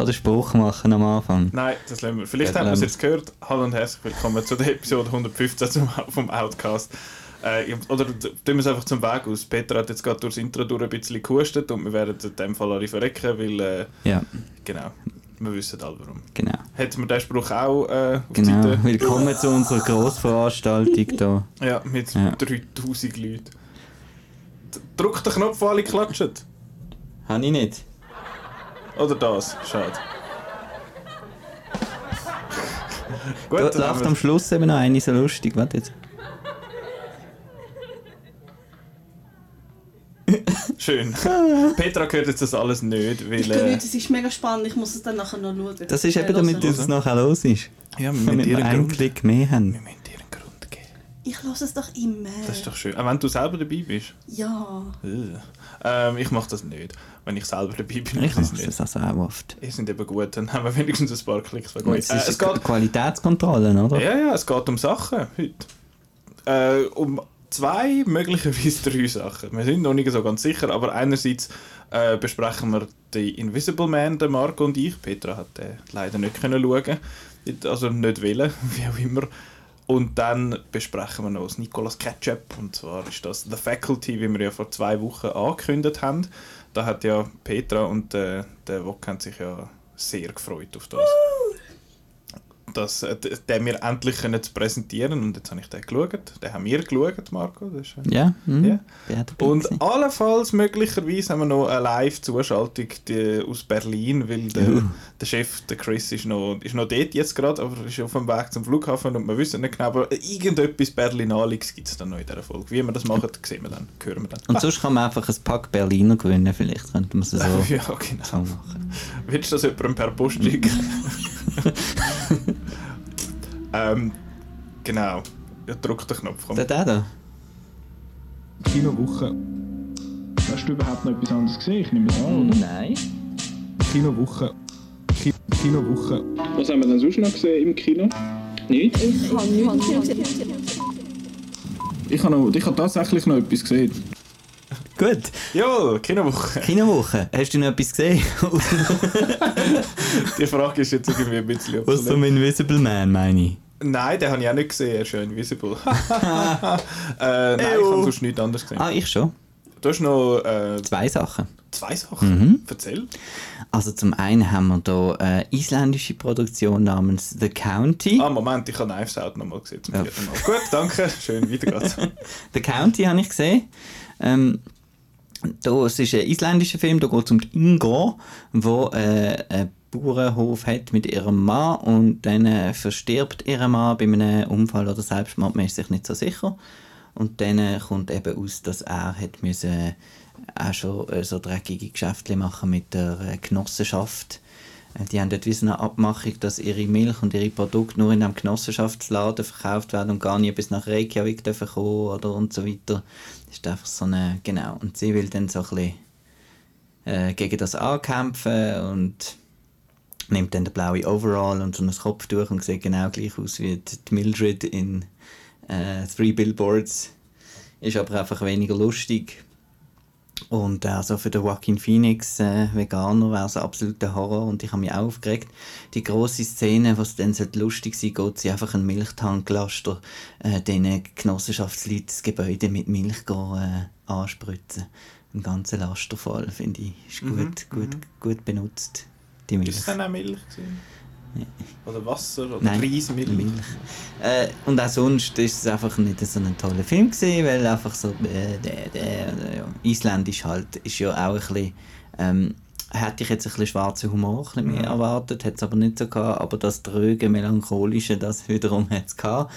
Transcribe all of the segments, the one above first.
Gerade einen Spruch machen am Anfang? Nein, das lassen wir. Vielleicht haben wir es jetzt gehört. Hallo und herzlich willkommen zu der Episode 115 zum, vom Outcast. Äh, oder tun wir es einfach zum Weg aus. Peter hat jetzt gerade durchs Intro durch ein bisschen gehustet und wir werden in dem Fall alle verrecken, weil, äh, Ja, genau, wir wissen alle warum. genau. Hätten wir den Spruch auch äh, auf Genau. Seite? Willkommen zu unserer Grossveranstaltung hier. Ja, mit Ja. 3000 Leuten. D- Drück den Knopf, wo alle klatschen. Habe ich nicht. Oder das? Schade. Gut, Da lacht wir- am Schluss eben noch eine so lustig. Warte jetzt. Schön. Petra hört jetzt das alles nicht, weil... Ich Äh, nicht, es ist mega spannend, ich muss es dann nachher noch schauen. Das ist eben damit es nachher los ist. ja, wir müssen dir wir einen Klick mehr wir haben. müssen dir einen Grund geben. Ich höre es doch immer. Das ist doch schön. Auch wenn du selber dabei bist. Ja. Äh. Ähm, ich mache das nicht. Wenn ich selber dabei bin, Ich mache das also auch oft. Ihr sind eben gut, dann haben wir wenigstens ein paar Klicks. Äh, Es es geht Qualitätskontrolle, oder? Ja, ja, es geht um Sachen heute. Äh, um zwei, möglicherweise drei Sachen. Wir sind noch nicht so ganz sicher, aber einerseits äh, besprechen wir den Invisible Man, der Marco und ich. Petra hat äh, leider nicht können schauen, also nicht wollen, wie auch immer. Und dann besprechen wir noch das Nicolas Ketchup. Und zwar ist das The Faculty, wie wir ja vor zwei Wochen angekündigt haben. Da hat ja Petra und äh, der Wok sich ja sehr gefreut auf das dass äh, den wir endlich können zu präsentieren und jetzt habe ich den geschaut. Den haben wir geschaut, Marco. Das ist, äh, Ja, mhm. Ja. Wer dabei Und gewesen? allenfalls möglicherweise haben wir noch eine Live-Zuschaltung aus Berlin, weil der, Uh. der Chef, der Chris, ist noch, ist noch dort jetzt gerade, aber ist auf dem Weg zum Flughafen und wir wissen nicht genau, aber irgendetwas Berlinaliges gibt es dann noch in dieser Folge. Wie wir das machen, sehen wir dann, hören wir dann. Und sonst kann man einfach ein Pack Berliner gewinnen, vielleicht könnte man es so, ja, genau. so machen. Willst du das jemandem per Post schicken? ähm, genau. Ja, drück den Knopf. Komm. Der, da? Kinowoche. Hast du überhaupt noch etwas anderes gesehen? Ich nehme es an, oder? Nein. Kinowoche. Ki Kinowoche. Was haben wir denn sonst noch gesehen im Kino? Nicht? Ich habe, noch, ich habe tatsächlich noch etwas gesehen. Gut. Ja, Kinowoche. Kinowoche. Hast du noch etwas gesehen? Die Frage ist jetzt irgendwie ein bisschen Aus dem obsolet. Invisible Man, meine ich. Nein, den habe ich auch nicht gesehen. Er ist ja invisible. äh, nein, ich Ew. habe sonst nichts anderes gesehen. Ah, ich schon. Du hast noch äh, Zwei Sachen. zwei Sachen. Mhm. Erzähl. Also zum einen haben wir hier eine isländische Produktion namens The County. Ah, Moment, ich habe Knives Out nochmal gesehen. Zum Ja. vierten Mal. Gut, danke. Schön, weiter geht's. The County habe ich gesehen. Ähm, da, es ist ein isländischer Film, da geht es um Inga, die äh, einen Bauernhof hat mit ihrem Mann und dann äh, verstirbt ihr Mann bei einem Unfall oder Selbstmord, man ist sich nicht so sicher. Und dann äh, kommt eben aus, dass er hat müssen, äh, auch schon äh, so dreckige Geschäfte machen mit der Genossenschaft. Äh, Die haben dort wie eine Abmachung, dass ihre Milch und ihre Produkte nur in einem Genossenschaftsladen verkauft werden und gar nicht bis nach Reykjavik dürfen kommen oder und so weiter. Das ist einfach so eine, genau. Und sie will dann so ein bisschen äh, gegen das ankämpfen und nimmt dann den blauen Overall und so ein Kopftuch und sieht genau gleich aus wie die Mildred in äh, Three Billboards. Ist aber einfach weniger lustig. Und also für den Joaquin Phoenix, äh, Veganer, wäre es ein absoluter Horror und ich habe mich auch aufgeregt. Die grosse Szene, was dann sollte lustig sein geht sie einfach einen Milchtanklaster äh, diesen Genossenschaftsleuten das Gebäude mit Milch gehen, äh, anspritzen. Ein ganzer Laster voll, finde ich. Ist gut, gut, gut benutzt, die Milch. Ist dann auch Milch? Gewesen? Oder Wasser? Oder Nein, Reismilch? Milch. Äh, und auch sonst ist es einfach nicht so ein toller Film gewesen, weil einfach so äh, der, der, der, ja. Isländisch halt ist ja auch ein bisschen ähm, hätte ich jetzt ein bisschen schwarzen Humor ein bisschen mehr erwartet, hat es aber nicht so gehabt, aber das dröge, melancholische, das wiederum hat es gehabt.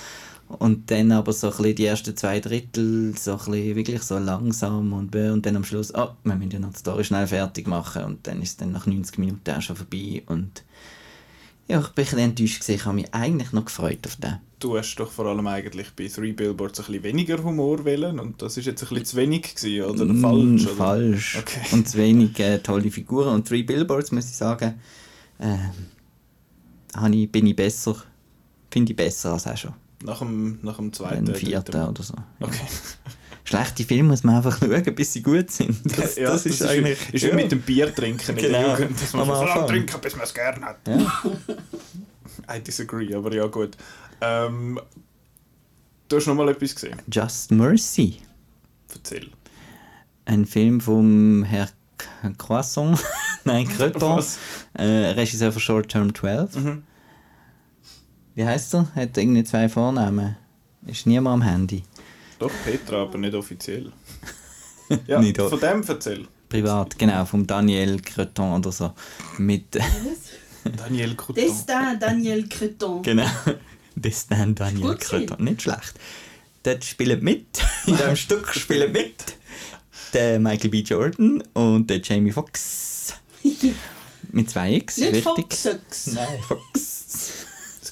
Und dann aber so ein bisschen die ersten zwei Drittel so ein bisschen wirklich so langsam und und dann am Schluss, oh, wir müssen ja noch die Story schnell fertig machen und dann ist es dann nach 90 Minuten auch schon vorbei und ja, ich bin ein enttäuscht gewesen. Ich habe mich eigentlich noch gefreut auf den. Du hast doch vor allem eigentlich bei Three Billboards ein bisschen weniger Humor wählen und das ist jetzt ein bisschen zu wenig gewesen, oder Mm, falsch? Oder? falsch. Okay. Und zu wenig äh, tolle Figuren. Und Three Billboards, muss ich sagen, habe ich, bin ich besser, finde ich besser als auch schon. Nach dem, nach dem zweiten, Ein dritten vierten oder so. Ja. Okay. schlechte Filme muss man einfach schauen, bis sie gut sind. Das, ja, das, ist eigentlich... Ist wie ja. mit dem Bier trinken in Genau. der Jugend. Dass man Am so lange trinken, bis man es gerne hat. Ja. I disagree, aber ja gut. Ähm, du hast noch mal etwas gesehen. Just Mercy. Erzähl. Ein Film vom Herr Croissant, nein, Creton, äh, Regisseur von Short Term 12. Mhm. Wie heißt er? Hat irgendwie zwei Vornamen. Ist niemand am Handy. Doch, Petra, aber nicht offiziell. Ja, Nicht von dem erzähl. Privat, genau, vom Daniel Creton oder so. Mit, Daniel Couton. Destin Daniel Creton. genau, Destin Daniel Gut. Creton. Nicht schlecht. Dort spielen mit, in diesem Stück spielen mit der Michael B. Jordan und der Jamie Foxx. Mit zwei X, Nicht richtig? Foxex. Nein, Fox.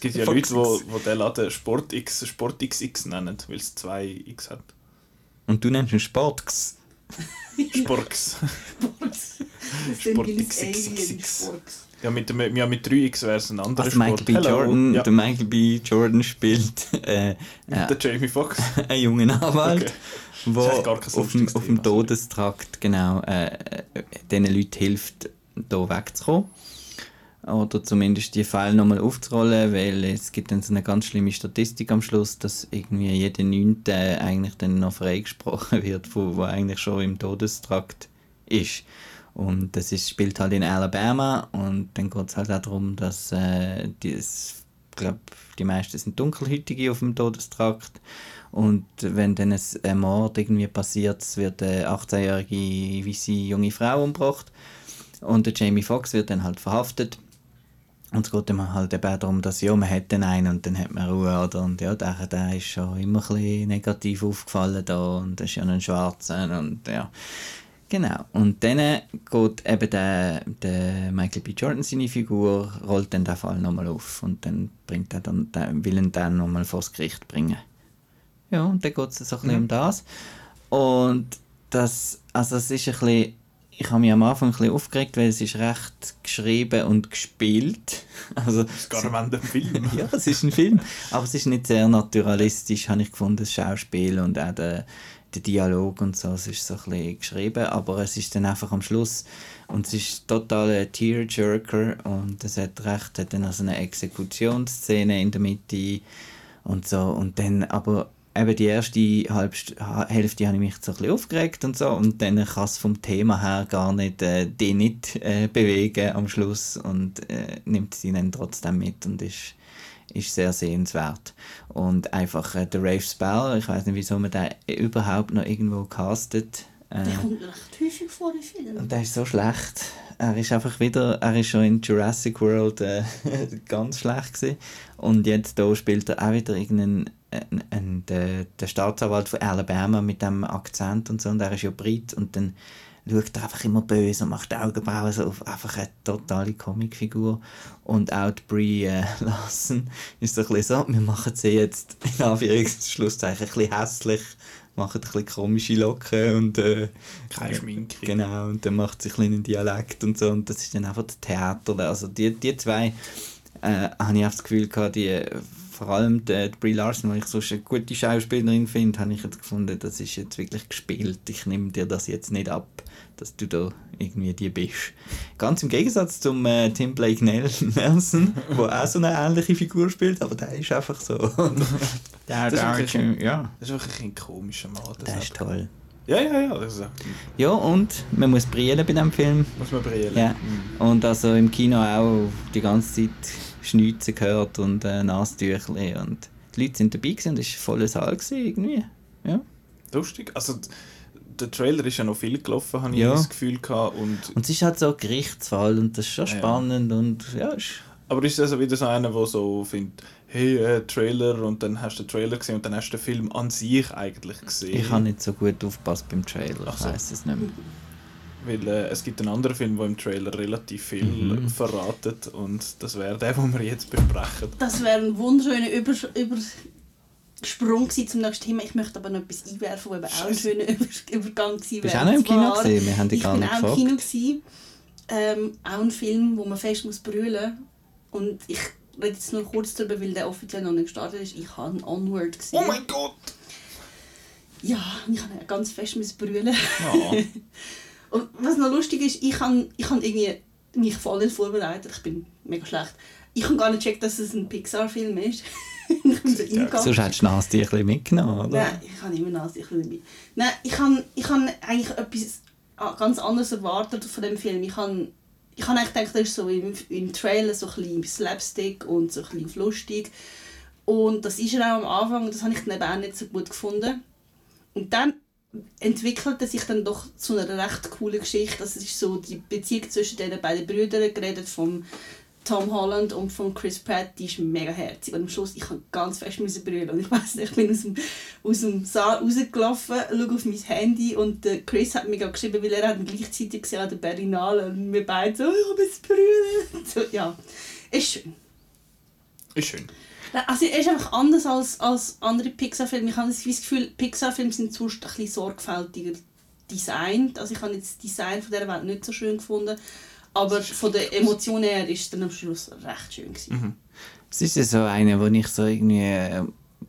Es gibt ja Leute, die wo den Laden Sport X, Sport XX nennen, weil es zwei X hat. Und du nennst ihn Sportx. Sporks. Das sind Sport wie XXX. Alien Sports. Ja, mit, dem, ja, mit 3X wäre es ein anderer Also Michael Sport. B. Jordan, Ja, der Michael B. Jordan spielt äh, der äh, Jamie Foxx. einen jungen Anwalt, Okay. wo auf dem, auf dem. Todestrakt genau äh, äh, diesen Leuten hilft, hier wegzukommen. Oder zumindest die Fälle nochmal aufzurollen, weil es gibt dann so eine ganz schlimme Statistik am Schluss, dass irgendwie jeder Neunte eigentlich dann noch freigesprochen wird, wo, wo eigentlich schon im Todestrakt ist. Und das ist, spielt halt in Alabama und dann geht es halt auch darum, dass äh, die, es- ich glaube, die meisten sind Dunkelhäutige auf dem Todestrakt. Und wenn dann ein ein Mord irgendwie passiert, wird eine 18-jährige weiße junge Frau umgebracht. Und der Jamie Foxx wird dann halt verhaftet und es geht dann halt eben darum, dass ja, man hat den einen und dann hat man Ruhe, oder? Und ja, der, der ist schon immer ein bisschen negativ aufgefallen da und das ist ja ein Schwarzer und ja. Genau. Und dann geht eben der, der Michael B. Jordan, seine Figur, rollt dann den Fall nochmal auf und dann bringt er dann, den, will ihn dann nochmal vors Gericht bringen. Ja, und dann geht es so ein bisschen um das. Und das, also es ist ein bisschen, ich habe mich am Anfang ein bisschen aufgeregt, weil es ist recht geschrieben und gespielt. Also, Das ist gar nicht ein Film. ja, es ist ein Film, aber es ist nicht sehr naturalistisch, habe ich gefunden, das Schauspiel und auch der, der Dialog und so, es ist so ein bisschen geschrieben, aber es ist dann einfach am Schluss und es ist total ein Tearjerker und es hat recht, hat dann also eine Exekutionsszene in der Mitte und so und dann aber eben die erste halbe St- Ha- Hälfte habe ich mich so ein bisschen aufgeregt und so und dann kann es vom Thema her gar nicht äh, die nicht äh, bewegen am Schluss und äh, nimmt sie dann trotzdem mit und ist ist sehr sehenswert und einfach äh, der Rafe Spell ich weiß nicht wieso man den überhaupt noch irgendwo castet äh, Der kommt recht häufig vor im Film. und der ist so schlecht. Er ist einfach wieder, er ist schon in Jurassic World äh, ganz schlecht gewesen. Und jetzt da spielt er auch wieder irgendeinen, ein, ein, der, der Staatsanwalt von Alabama mit dem Akzent und so. Und er ist ja Brit und dann schaut er einfach immer böse und macht die Augenbrauen so auf. Einfach eine totale Comicfigur. Und auch die Brie äh, Larson ist so ein bisschen so, wir machen sie jetzt in Anführungszeichen ein bisschen hässlich, machen ein bisschen komische Locken und äh, Keine Schminke. Genau, und dann macht sie ein bisschen einen Dialekt und so und das ist dann einfach das Theater. Also die, die zwei äh, habe ich auch das Gefühl gehabt, die, vor allem die Brie Larson, die ich sonst eine gute Schauspielerin finde, habe ich jetzt gefunden, das ist jetzt wirklich gespielt. Ich nehme dir das jetzt nicht ab, dass du da irgendwie die bist. Ganz im Gegensatz zum äh, Tim Blake Nel- Nelson, der auch so eine ähnliche Figur spielt, aber der ist einfach so. der, Das ist der, wirklich- ja, Das ist wirklich ein komischer Mann. Das der ist toll. Ja, ja, ja. Das ist, Ja, und man muss brillen bei diesem Film. muss man brillen. Ja, und also im Kino auch die ganze Zeit Schnitzen gehört und äh, Nasentüchli und die Leute sind dabei gewesen und es war voller Saal gewesen, irgendwie. Ja. Lustig. Also, der Trailer ist ja noch viel gelaufen, habe ich Ja. das Gefühl gehabt. Und, Und es ist halt so ein Gerichtsfall und das ist schon Ja. spannend und ja, ist, aber ist das also wieder so einer, der so findet, hey, äh, Trailer und dann hast du den Trailer gesehen und dann hast du den Film an sich eigentlich gesehen. ich habe nicht so gut aufgepasst beim Trailer, Ach ich so. weiß es nicht mehr. Weil äh, es gibt einen anderen Film, der im Trailer relativ viel Mhm. verratet und das wäre der, den wir jetzt besprechen. Das wäre ein wunderschöner Über Übersprung zum nächsten Thema. Ich möchte aber noch etwas einwerfen, wo eben auch ein schöner Über Übergang gewesen Bist wäre. du auch noch im Kino gesehen? Wir haben dich Ich gar bin nicht auch im gefragt. Kino. Gewesen. Ähm, auch ein Film, wo man fest muss brüllen Und ich rede jetzt nur kurz darüber, weil der offiziell noch nicht gestartet ist. Ich habe Onward gesehen. Oh mein Gott! Ja, ich habe ganz fest brüllen. Ja. Und was noch lustig ist, ich habe ich hab irgendwie mich voll nicht vorbereitet. Ich bin mega schlecht. Ich habe gar nicht gecheckt, dass es ein Pixar-Film ist. ich bin so Ja. Sonst hättest du bisschen mitgenommen, oder? Nein, ich habe immer Nase, ich will nicht. Nein, ich habe ich habe eigentlich etwas ah, ganz anderes erwartet von dem Film. Ich habe ich habe eigentlich gedacht, das ist so im, im Trailer so ein bisschen Slapstick und so ein bisschen lustig. Und das ist er auch am Anfang und das habe ich dann eben auch nicht so gut gefunden. Und dann entwickelte sich dann doch zu einer recht coolen Geschichte. Das ist so die Beziehung zwischen den beiden Brüdern, geredet vom Tom Holland und von Chris Pratt, die ist mega herzig. Und am Schluss, ich habe ganz fest müssen brüllen. Und ich weiß nicht, ich bin aus dem, aus dem Saal rausgelaufen, schaue auf mein Handy und der Chris hat mir gerade geschrieben, weil er hat gleichzeitig gesehen an der Berlinale und wir beide so, ich habe jetzt brüllen. So, ja, ist schön. Ist schön. Also er ist einfach anders als, als andere Pixar-Filme. Ich habe das Gefühl, Pixar-Filme sind sonst ein bisschen sorgfältiger designt. Also ich habe jetzt das Design von dieser Welt nicht so schön gefunden. Aber von der Emotion her ist es dann am Schluss recht schön. Gewesen. Es ist ja so eine, die ich so irgendwie äh,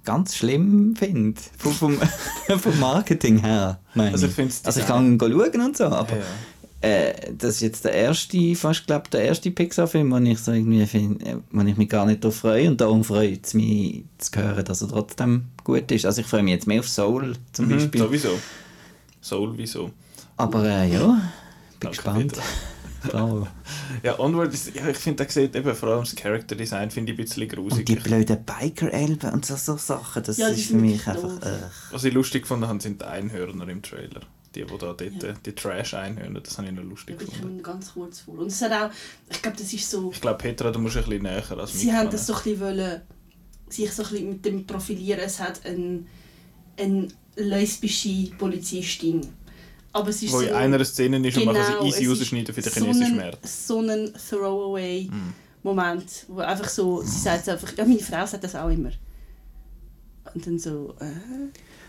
ganz schlimm finde. Vom, vom, vom Marketing her. Meine Also ich also ich kann schauen und so, aber Ja. Äh, das ist jetzt der erste, fast glaub, der erste Pixar-Film, den ich so irgendwie finde, äh, wo ich mich gar nicht darauf freue. Und darum freut es mich zu hören, dass er trotzdem gut ist. Also ich freue mich jetzt mehr auf Soul zum Mhm, Beispiel. sowieso. Soul, wieso? Aber äh, ja, bin Danke gespannt. Ja, Onward ist, ja, ich finde, der sieht eben vor allem das Character Design finde ich ein bisschen grusig. Und die blöden Biker-Elben und so, so Sachen, das Ja, ist für mich einfach... Äh, Was ich lustig gefunden habe, sind die Einhörner im Trailer. Die, die da dort, äh, die Trash-Einhörner, das habe ich noch lustig Ich gefunden. komme ganz kurz vor. Und es hat auch, ich glaube, das ist so, Ich glaube, Petra, du musst ein bisschen näher als sie haben das so ein bisschen wollen, sich so ein bisschen mit dem profilieren. Es hat eine, eine lesbische Polizistin. Aber es ist Wo so, in einer Szene ist und man kann Genau, sie easy es rausschneiden für den so chinesischen ein- Markt. So ein Throwaway Mhm. Moment, wo einfach so, sie sagt einfach, ja meine Frau sagt das auch immer. Und dann so, äh,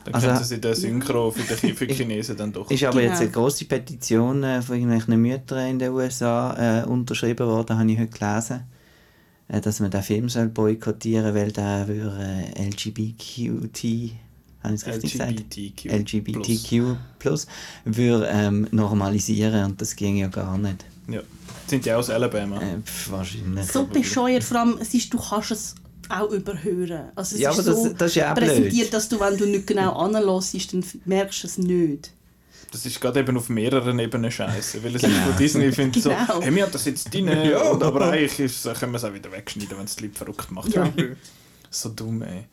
Dann Also- können sie den Synchro für die, für die Chinesen dann doch. Ist aber Genau. jetzt eine grosse Petition äh, von irgendwelchen Müttern in den USA äh, unterschrieben worden, habe ich heute gelesen, äh, dass man den Film soll boykottieren weil der würde äh, LGBTQT, habe ich es richtig gesagt? LGBTQ. LGBTQ plus würde ähm, normalisieren und das ging ja gar nicht. Ja. Sind die auch aus Alabama? Äh, pf, wahrscheinlich. so bescheuert, vor allem, es ist, du kannst es auch überhören. Also es Ja, ist aber das- so das ist ja auch blöd. präsentiert, dass du, wenn du nicht genau anlässt, dann merkst du es nicht. Das ist gerade eben auf mehreren Ebenen scheiße. Weil es ist von Disney findet Genau. so, hey, wir haben das jetzt drin, Ja. aber eigentlich ist, können wir es auch wieder wegschneiden, wenn es die Leute verrückt macht. Ja. So dumm, ey.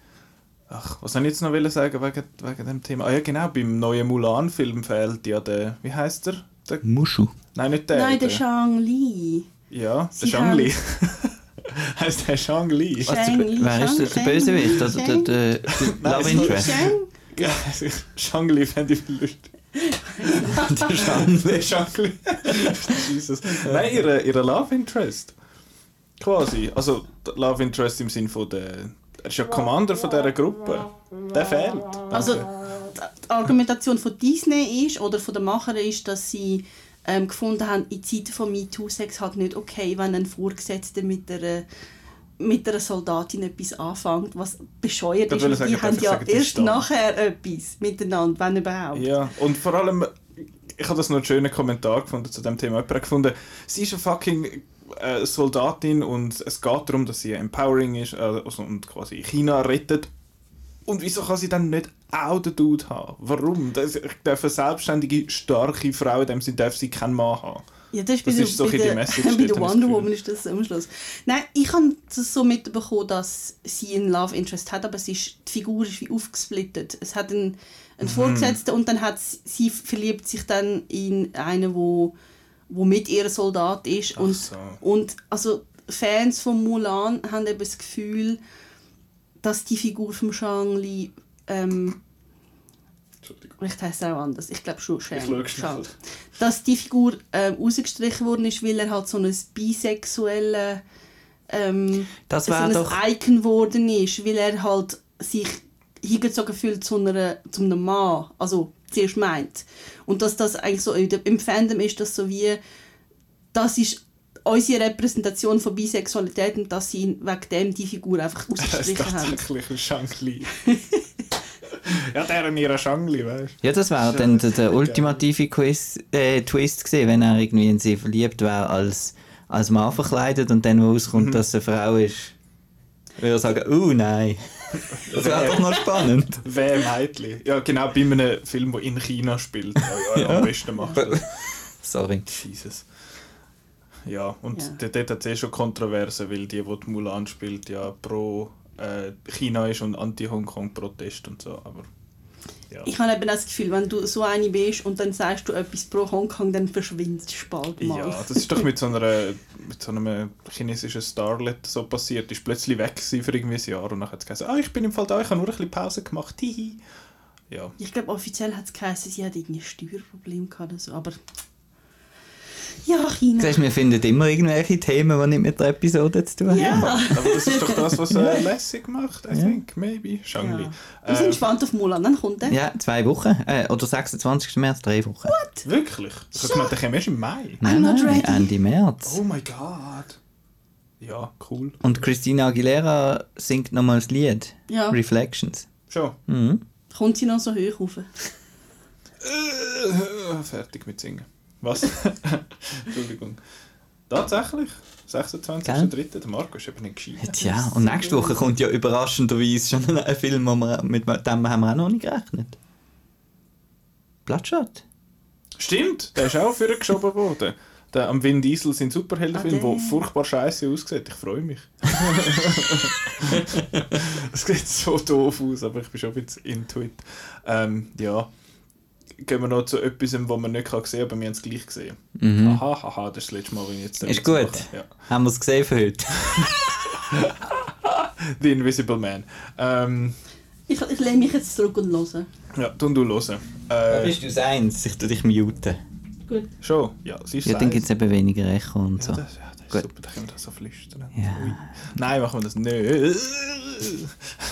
Ach, was soll ich jetzt noch wollen sagen wegen, wegen dem Thema? Ah ja, genau, beim neuen Mulan-Film fehlt ja der, wie heißt der? der Muschu. nein, nicht der. Nein, der Shang Li. Ja, der Sie Shang Li. heißt der Shang Li? Was, Shang der, Li, wer ist der, der Bösewicht? Oder der, der, der Love es- Interest? Shang? Ja, Shang Li fände ich viel lustig. der Shang. Der Shang Li. Jesus. Nein, ihre, ihre Love Interest. Quasi. Also, der Love Interest im Sinn von der. Er ist ja Commander von dieser Gruppe. Der fehlt. Also die Argumentation von Disney ist, oder von den Machern ist, dass sie ähm, gefunden haben, in Zeiten von MeToo-Sex halt nicht okay, wenn ein Vorgesetzter mit einer mit einer Soldatin etwas anfängt, was bescheuert ist. sagen, die haben ja sagen, erst nachher etwas miteinander, wenn überhaupt. Ja, und vor allem, ich habe das noch einen schönen Kommentar gefunden zu dem Thema. Jemand hat gefunden, sie ist eine fucking äh, Soldatin und es geht darum, dass sie empowering ist äh, also, und quasi China rettet. Und wieso kann sie dann nicht auch den Dude haben? Warum? Das, ich darf eine selbstständige, starke Frau, in dem sie darf sie keinen Mann haben. Ja, das ist, Das bei, ist so bei, die der, Message bei der Wonder. Woman ist das am Schluss. Nein, ich habe das so mitbekommen, dass sie einen Love Interest hat, aber es ist, die Figur ist wie aufgesplittet. Es hat einen, einen Mhm. Vorgesetzten und dann hat sie, sie verliebt sich dann in einen, wo, wo mit ihr Soldat ist. Ach Und, so. und also Fans von Mulan haben eben das Gefühl, dass die Figur von Shang Li ähm, Entschuldigung. Vielleicht heisst er auch anders. Ich glaube schon Shang. Ich Shang. Dass die Figur ähm, rausgestrichen worden ist, weil er halt so ein bisexuelle ähm, Das so ein doch... Icon geworden ist, weil er halt sich hingezogen fühlt zu, einer, zu einem Mann, also zuerst meint. Und dass das eigentlich so im Fandom ist, das so wie, das ist unsere Repräsentation von Bisexualität und dass sie wegen dem die Figur einfach Es ist rausgestrichen haben. tatsächlich ein Shang-Li. Ja, der in ihrer Schangli, weißt Ja, das wäre dann der, der ultimative Quiz, äh, Twist gewesen, wenn er irgendwie in sie verliebt wäre als, als Mann verkleidet und dann rauskommt, dass es eine Frau ist. Würde er sagen, oh nein. Das wäre doch noch spannend. du? Wer Meitli. Ja, genau, bei einem Film, der in China spielt. Ja, ja, am besten macht das. Sorry. Jesus. Ja, und Ja. dort- hat es eh schon Kontroverse, weil die, die die Mulan spielt, ja pro äh, China ist und anti-Hongkong-Protest und so, aber ja. Ich habe eben das Gefühl, wenn du so eine bist und dann sagst du etwas pro Hongkong, dann verschwindest du bald mal. Ja, das ist doch mit so, einer, mit so einem chinesischen Starlet so passiert. Die ist plötzlich weg für irgendwie ein Jahr und dann hat sie gesagt, ah, ich bin im Fall da, ich habe nur ein bisschen Pause gemacht, hihi. Ja, Ich glaube, offiziell hat es geheißen, sie hat irgendwie ein Steuerproblem gehabt oder so, aber... Ja, China. Siehst, wir finden immer irgendwelche Themen, die nicht mit der Episode zu tun haben. Ja. aber das ist doch das, was äh, lässig macht, I think, maybe, Shangli. Ja. Wir sind Äh, gespannt auf Mulan, dann kommt er. Ja, zwei Wochen. Äh, oder 26. März, drei Wochen. wirklich? Ich habe gemeint, der kommt erst im Mai. Nein, I'm not nein, ready. Ende März. Oh my god. Ja, cool. Und Christina Aguilera singt nochmal das Lied. Ja. Reflections. Schon. Mhm. Kommt sie noch so hoch rauf? Äh, fertig mit Singen. Was? Entschuldigung. Tatsächlich? 26.03. Der Marco ist eben nicht gescheit. Tja, und nächste Woche kommt ja überraschenderweise schon ein Film, wo wir, mit dem haben wir auch noch nicht gerechnet. Bloodshot. Stimmt, der ist auch für geschoben worden. Der am Vin Diesel sein Superheldenfilm, Ah, der der. furchtbar scheiße aussieht. Ich freue mich. Es sieht so doof aus, aber ich bin schon ein bisschen into it. Ähm, ja. Gehen wir noch zu etwas, was man nicht kann sehen kann, aber wir haben es gleich gesehen. Mhm. Aha, haha, das ist das letzte Mal, wenn ich jetzt Ist gut. Ja. Haben wir es gesehen für heute? The Invisible Man. Ähm, Ich, ich lehne mich jetzt zurück und höre. ja, tun du hören. Äh, Bist du eins? Ich tu dich muten. Gut. schon? Ja, sie ist Ja, dann gibt es eben weniger Echo und so. Ja, das, ja, das ist Gut. super, da können wir das so flüstern. Ja. Nein, machen wir das nicht.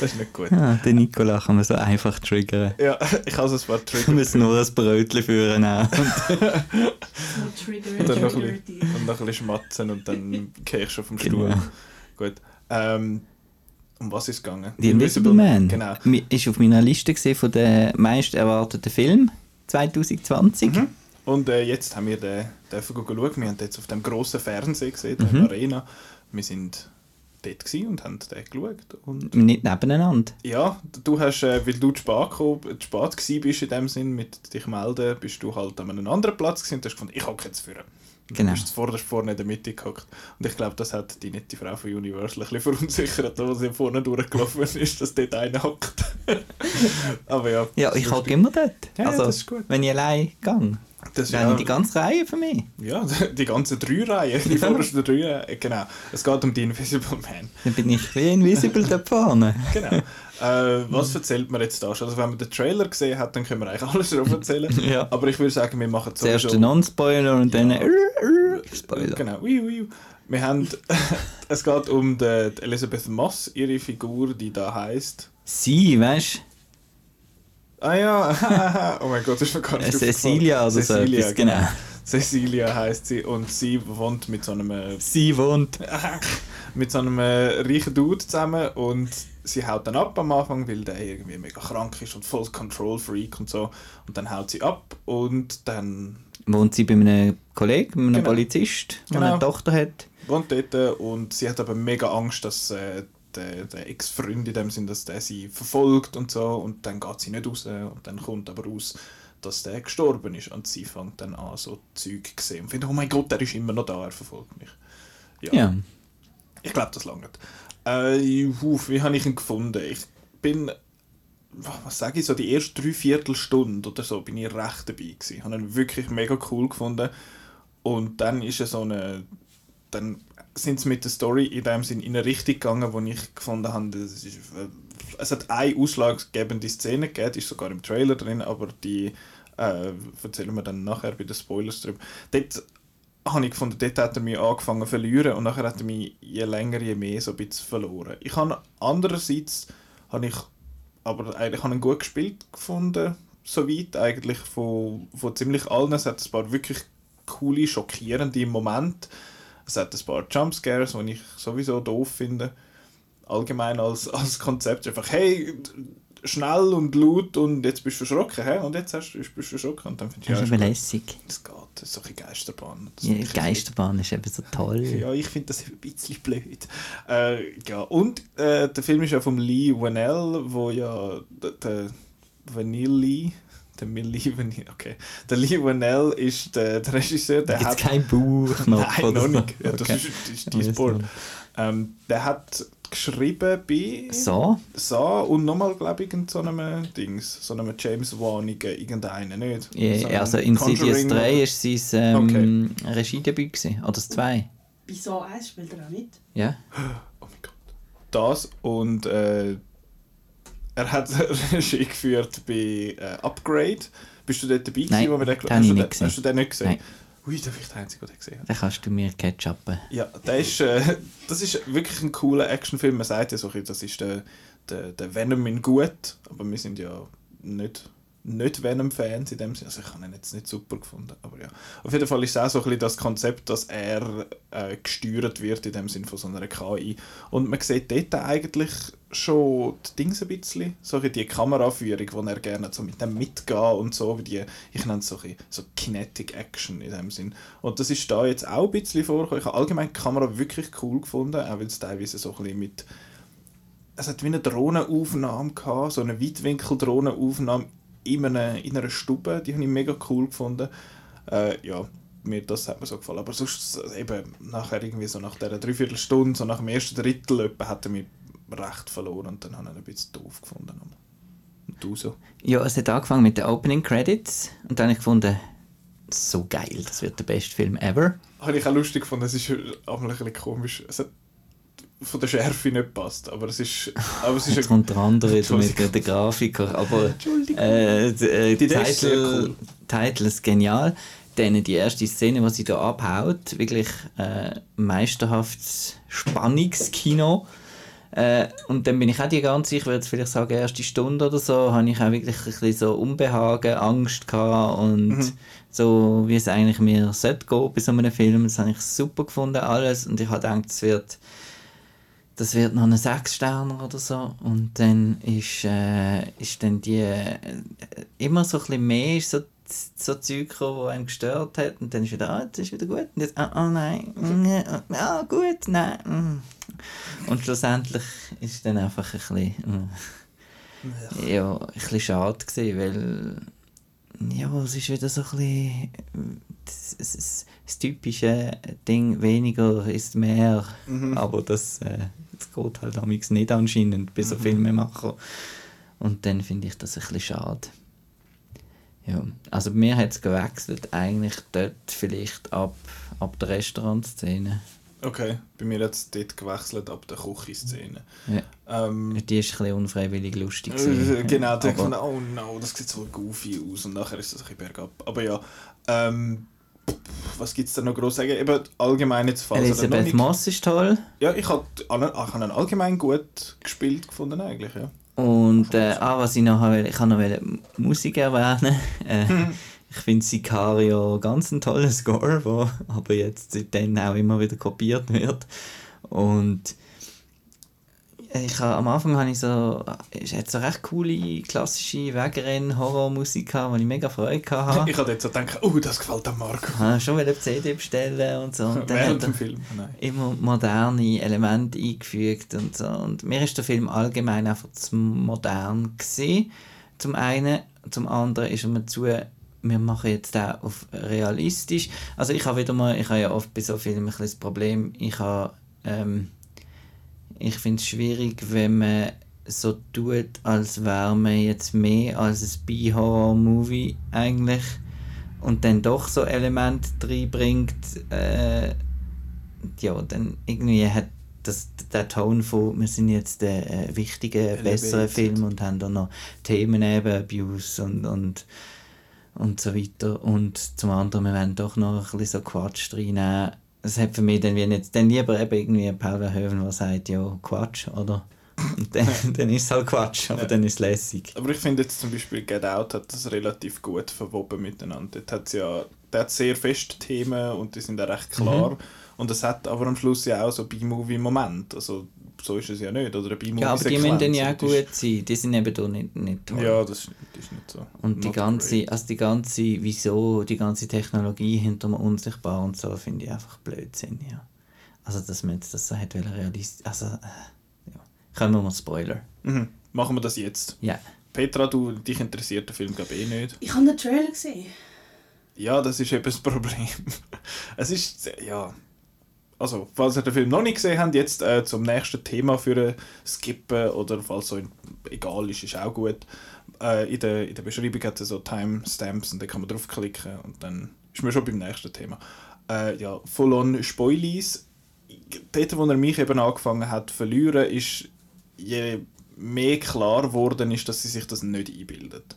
das ist nicht gut. Ja, den Nicola kann man so einfach triggern. Ja, ich habe es ein paar Wir Trigger müssen nur ein Brötchen führen. Trigger, und dann noch ein bisschen, und noch ein bisschen schmatzen und dann gehe ich schon vom Stuhl. Genau. Gut. Ähm, um was ist es gegangen? The Invisible Man Genau. Ist auf meiner Liste gesehen von den meist erwarteten Filmen 2020. Mhm. Und äh, jetzt haben wir den dürfen schauen. Wir haben jetzt auf dem grossen Fernseher gesehen, der Mhm. Arena. Wir sind dort gewesen und haben den geschaut. Und Nicht nebeneinander. ja, du hast, äh, weil du zu spät, gekommen, zu spät gewesen bist in dem Sinn, mit dich melden, bist du halt an einem anderen Platz gewesen und hast gefunden, ich hocke jetzt führen. Genau. Du bist vorderst vorne in der Mitte gehockt. Und ich glaube, das hat die nette Frau von Universal ein bisschen verunsichert, als sie vorne durchgelaufen ist, dass dort einer hockt. Aber ja. Ja, ich hocke immer dort. Ja, ja, also, gut. wenn ich allein gehe. Das Dann ja, die ganze Reihe für mich. ja, die ganzen drei Reihen, die vordersten drei Reihen. Genau. Es geht um die Invisible Man. Dann bin ich wie invisible da vorne. Genau. äh, was erzählt man jetzt da schon? Also wenn man den Trailer gesehen hat, dann können wir eigentlich alles drauf erzählen. Ja. Aber ich würde sagen, wir machen Zuerst sowieso- den Non-Spoiler und dann Ja. Spoiler. Genau. Wir haben, es geht um die, die Elizabeth Moss, ihre Figur, die da heißt. Sie, weißt du? Ah ja, oh mein Gott, das ist mir gar nicht Äh, Cecilia so Cecilia, etwas, genau. Cecilia heißt sie und sie wohnt mit so einem äh, Sie wohnt. mit so einem äh, reichen Dude zusammen und sie haut dann ab am Anfang, weil der irgendwie mega krank ist und voll Control Freak und so und dann haut sie ab und dann Wohnt sie bei einem Kollegen, einem Genau. Polizist, der Genau. eine Tochter hat. wohnt dort und sie hat aber mega Angst, dass äh, der, der Ex-Freund in dem Sinn, dass der sie verfolgt und so und dann geht sie nicht raus und dann kommt aber raus, dass der gestorben ist und sie fängt dann an so Zeug zu sehen und findet, oh mein Gott, der ist immer noch da, er verfolgt mich. Ja. Ich glaube, das langt. Äh, wie habe ich ihn gefunden? Ich bin, was sage ich, so die erste Dreiviertelstunde oder so bin ich recht dabei gewesen. Ich habe ihn wirklich mega cool gefunden. Und dann ist es so eine, dann sind sie mit der Story in dem Sinn in eine Richtung gegangen, wo ich gefunden habe, ist, äh, es hat eine ausschlaggebende Szene gegeben, ist sogar im Trailer drin, aber die äh, erzählen wir dann nachher bei den Spoilers drüber. Dort habe ich gefunden, dort hat er mich angefangen zu verlieren und nachher hat er mich je länger, je mehr so ein bisschen verloren. Ich habe andererseits, habe ich aber eigentlich habe ihn gut gespielt gefunden, soweit eigentlich von, von ziemlich allen. Es hat ein paar wirklich coole, schockierende Momente. Es hat ein paar Jumpscares, die ich sowieso doof finde. Allgemein als, als Konzept einfach, hey, schnell und laut und jetzt bist du verschrocken, hä? Und jetzt hast, du- bist du verschrocken und dann findest Das du, ist ja, aber ist gut. lässig. das geht, das ist so ein Geisterbahn. Das Ja, Geisterbahn ist eben so toll. Ja, ich finde das ein bisschen blöd. Äh, ja, und äh, der Film ist ja vom Lee Wanell, wo ja der, der Vanilli, der Millie okay, der Lee Wanell ist der, der Regisseur, der Da gibt hat... es keinen Bauchknopf Nein, oder noch so. nicht. Ja, das Okay. ist, das ist dein noch. Ähm, der hat geschrieben bei So, Saw und nochmal, glaube ich, in so einem Dings, so einem James Wanigen, irgendeinen, nicht? ja, So einem also Insidious Conjuring 3 ist sein ähm, Regiedebüt gewesen. Oder das 2. Bei so 1 spielt er auch mit. Ja. Oh mein Gott. Das und äh, er hat Regie geführt bei äh, Upgrade. Bist du dort dabei gewesen, wo wir den, den hast, du ich den, nicht gesehen. hast du den nicht gesehen? Nein. Ui, der ist der Einzige, der gesehen hat. Dann kannst du mir ketchupen. Ja, der ist, äh, das ist wirklich ein cooler Actionfilm. Man sagt ja so, ein bisschen, das ist der, der, der Venom in gut, aber wir sind ja nicht, nicht Venom-Fans in dem Sinne. Also ich habe ihn jetzt nicht super gefunden, aber ja. Auf jeden Fall ist es auch so ein bisschen das Konzept, dass er äh, gesteuert wird in dem Sinne von so einer KI. Und man sieht dort eigentlich schon die Dings ein bisschen, so die Kameraführung, wo er gerne so mit dem mitgeht und so, wie die, ich nenne es so, ein so Kinetic Action in dem Sinn. Und das ist da jetzt auch ein bisschen vorgekommen. Ich habe allgemein die Kamera wirklich cool gefunden, auch weil es teilweise so ein bisschen mit es hat wie eine Drohnenaufnahme gehabt, so eine Weitwinkel-Drohnenaufnahme in einer, in einer Stube, die habe ich mega cool gefunden. Äh, ja, mir das hat mir so gefallen. Aber sonst eben nachher irgendwie so nach dieser Dreiviertelstunde, so nach dem ersten Drittel etwa, hat er mich recht verloren und dann habe ich ihn ein bisschen doof gefunden. Und du so? Ja, es hat angefangen mit den Opening Credits und dann habe ich gefunden, so geil, das wird der beste Film ever. Habe ich auch lustig gefunden, es ist auch ein bisschen komisch. Es hat von der Schärfe nicht gepasst, aber es ist... Aber es ist Jetzt kommt der andere wieder mit der, der Grafiker, aber Entschuldigung. äh, äh, Die ist sehr Titel, cool. Titel ist genial. Dann die erste Szene, die sie da abhaut, wirklich äh, meisterhaftes Spannungskino. Äh, und dann bin ich auch die ganze, ich würde vielleicht sagen, erste Stunde oder so, habe ich auch wirklich ein bisschen so Unbehagen, Angst gehabt und Mhm. so, wie es eigentlich mir sollte gehen bei so einem Film. Das habe ich super gefunden, alles. Und ich habe gedacht, es wird das wird noch ein Sechssterner oder so. Und dann ist, äh, ist dann die äh, immer so ein bisschen mehr ist so, so Zeug gekommen, wo einem gestört hat. Und dann ist wieder, ah, das ist wieder gut. Und jetzt, ah, oh nein, mm, ah, ah, gut, nein. mm. Und schlussendlich ist dann einfach ein bisschen, mm, ja, ein bisschen schade gewesen, weil ja, es ist wieder so ein bisschen das, das, das, typische Ding, weniger ist mehr, aber das, äh, das geht halt amigs nicht anscheinend bei so Filmemachern. Und dann finde ich das ein bisschen schade. Ja, also bei mir hat es gewechselt eigentlich dort vielleicht ab, ab der Restaurantszene. Okay, bei mir hat es dort gewechselt ab der Küchenszene. Ja. Ähm, Die ist ein bisschen unfreiwillig lustig. Äh, gewesen. genau, da ich oh no, das sieht so goofy aus und nachher ist das ein bisschen bergab. Aber ja, ähm, was gibt es da noch groß zu sagen? Eben allgemein jetzt falls Elisabeth nicht- Moss ist toll. Ja, ich habe ihn allgemein gut gespielt gefunden eigentlich, ja. Und äh, ah, was ich noch will, ich kann noch Musik erwähnen. Äh, ich finde Sicario ganz ein toller Score, wo aber jetzt seitdem auch immer wieder kopiert wird. Und ich ha, am Anfang habe ich so, es hat so recht coole klassische Wegrennen-Horrormusik gehabt, wo ich mega Freude hatte. Ich habe jetzt so gedacht, oh, das gefällt dem Marco. Ich habe schon eine CD bestellen und so. Und dann Während dem Film? Nein. immer moderne Elemente eingefügt und so. Und mir ist der Film allgemein einfach zu modern gesehen. Zum einen, zum anderen ist er mir zu, wir machen jetzt auch auf realistisch. Also ich habe wieder mal, ich habe ja oft bei so Filmen ein das Problem, ich habe, ähm, ich finde es schwierig, wenn man so tut, als wäre man jetzt mehr als ein B-Horror-Movie eigentlich und dann doch so Elemente reinbringt, äh, ja, dann irgendwie hat das, der Ton von, wir sind jetzt der äh, wichtige, bessere. Film und haben dann noch Themen eben, Abuse und, und, und so weiter. Und zum anderen, wir wollen doch noch ein bisschen so Quatsch reinnehmen. Es hat für mich dann wie nicht, dann lieber eben irgendwie Paula Höven, der sagt, ja, Quatsch, oder? Und dann, dann ist es halt Quatsch, aber dann ist es lässig. Aber ich finde jetzt zum Beispiel Get Out hat das relativ gut verwoben miteinander. Dort hat's ja, der hat sehr feste Themen und die sind auch recht klar. Und es hat aber am Schluss ja auch so B-Movie-Moment. Also so ist es ja nicht. Oder eine Ja, aber die müssen dann ja auch gut sein. Die sind eben da nicht, nicht toll. Ja, das, ist- das ist nicht so. Und die ganze, great. also die ganze, wieso, die ganze Technologie hinter dem Unsichtbar und so, finde ich einfach Blödsinn, ja. Also, dass man jetzt das so hat realistisch, also, äh, ja. Kommen wir mal Spoiler. Mhm. Machen wir das jetzt. Ja. Petra, du, dich interessiert der Film glaube ich eh nicht. Ich habe den Trailer gesehen. Ja, das ist eben das Problem. es ist, ja... Also, falls ihr den Film noch nicht gesehen habt, jetzt äh, zum nächsten Thema für skippen oder falls so egal ist, ist auch gut. Äh, in, der, in der Beschreibung hat es so Timestamps und da kann man draufklicken und dann ist man schon beim nächsten Thema. Äh, ja, Full-on Spoilies. Dort, wo er mich eben angefangen hat zu verlieren, ist, je mehr klar geworden ist, dass sie sich das nicht einbildet.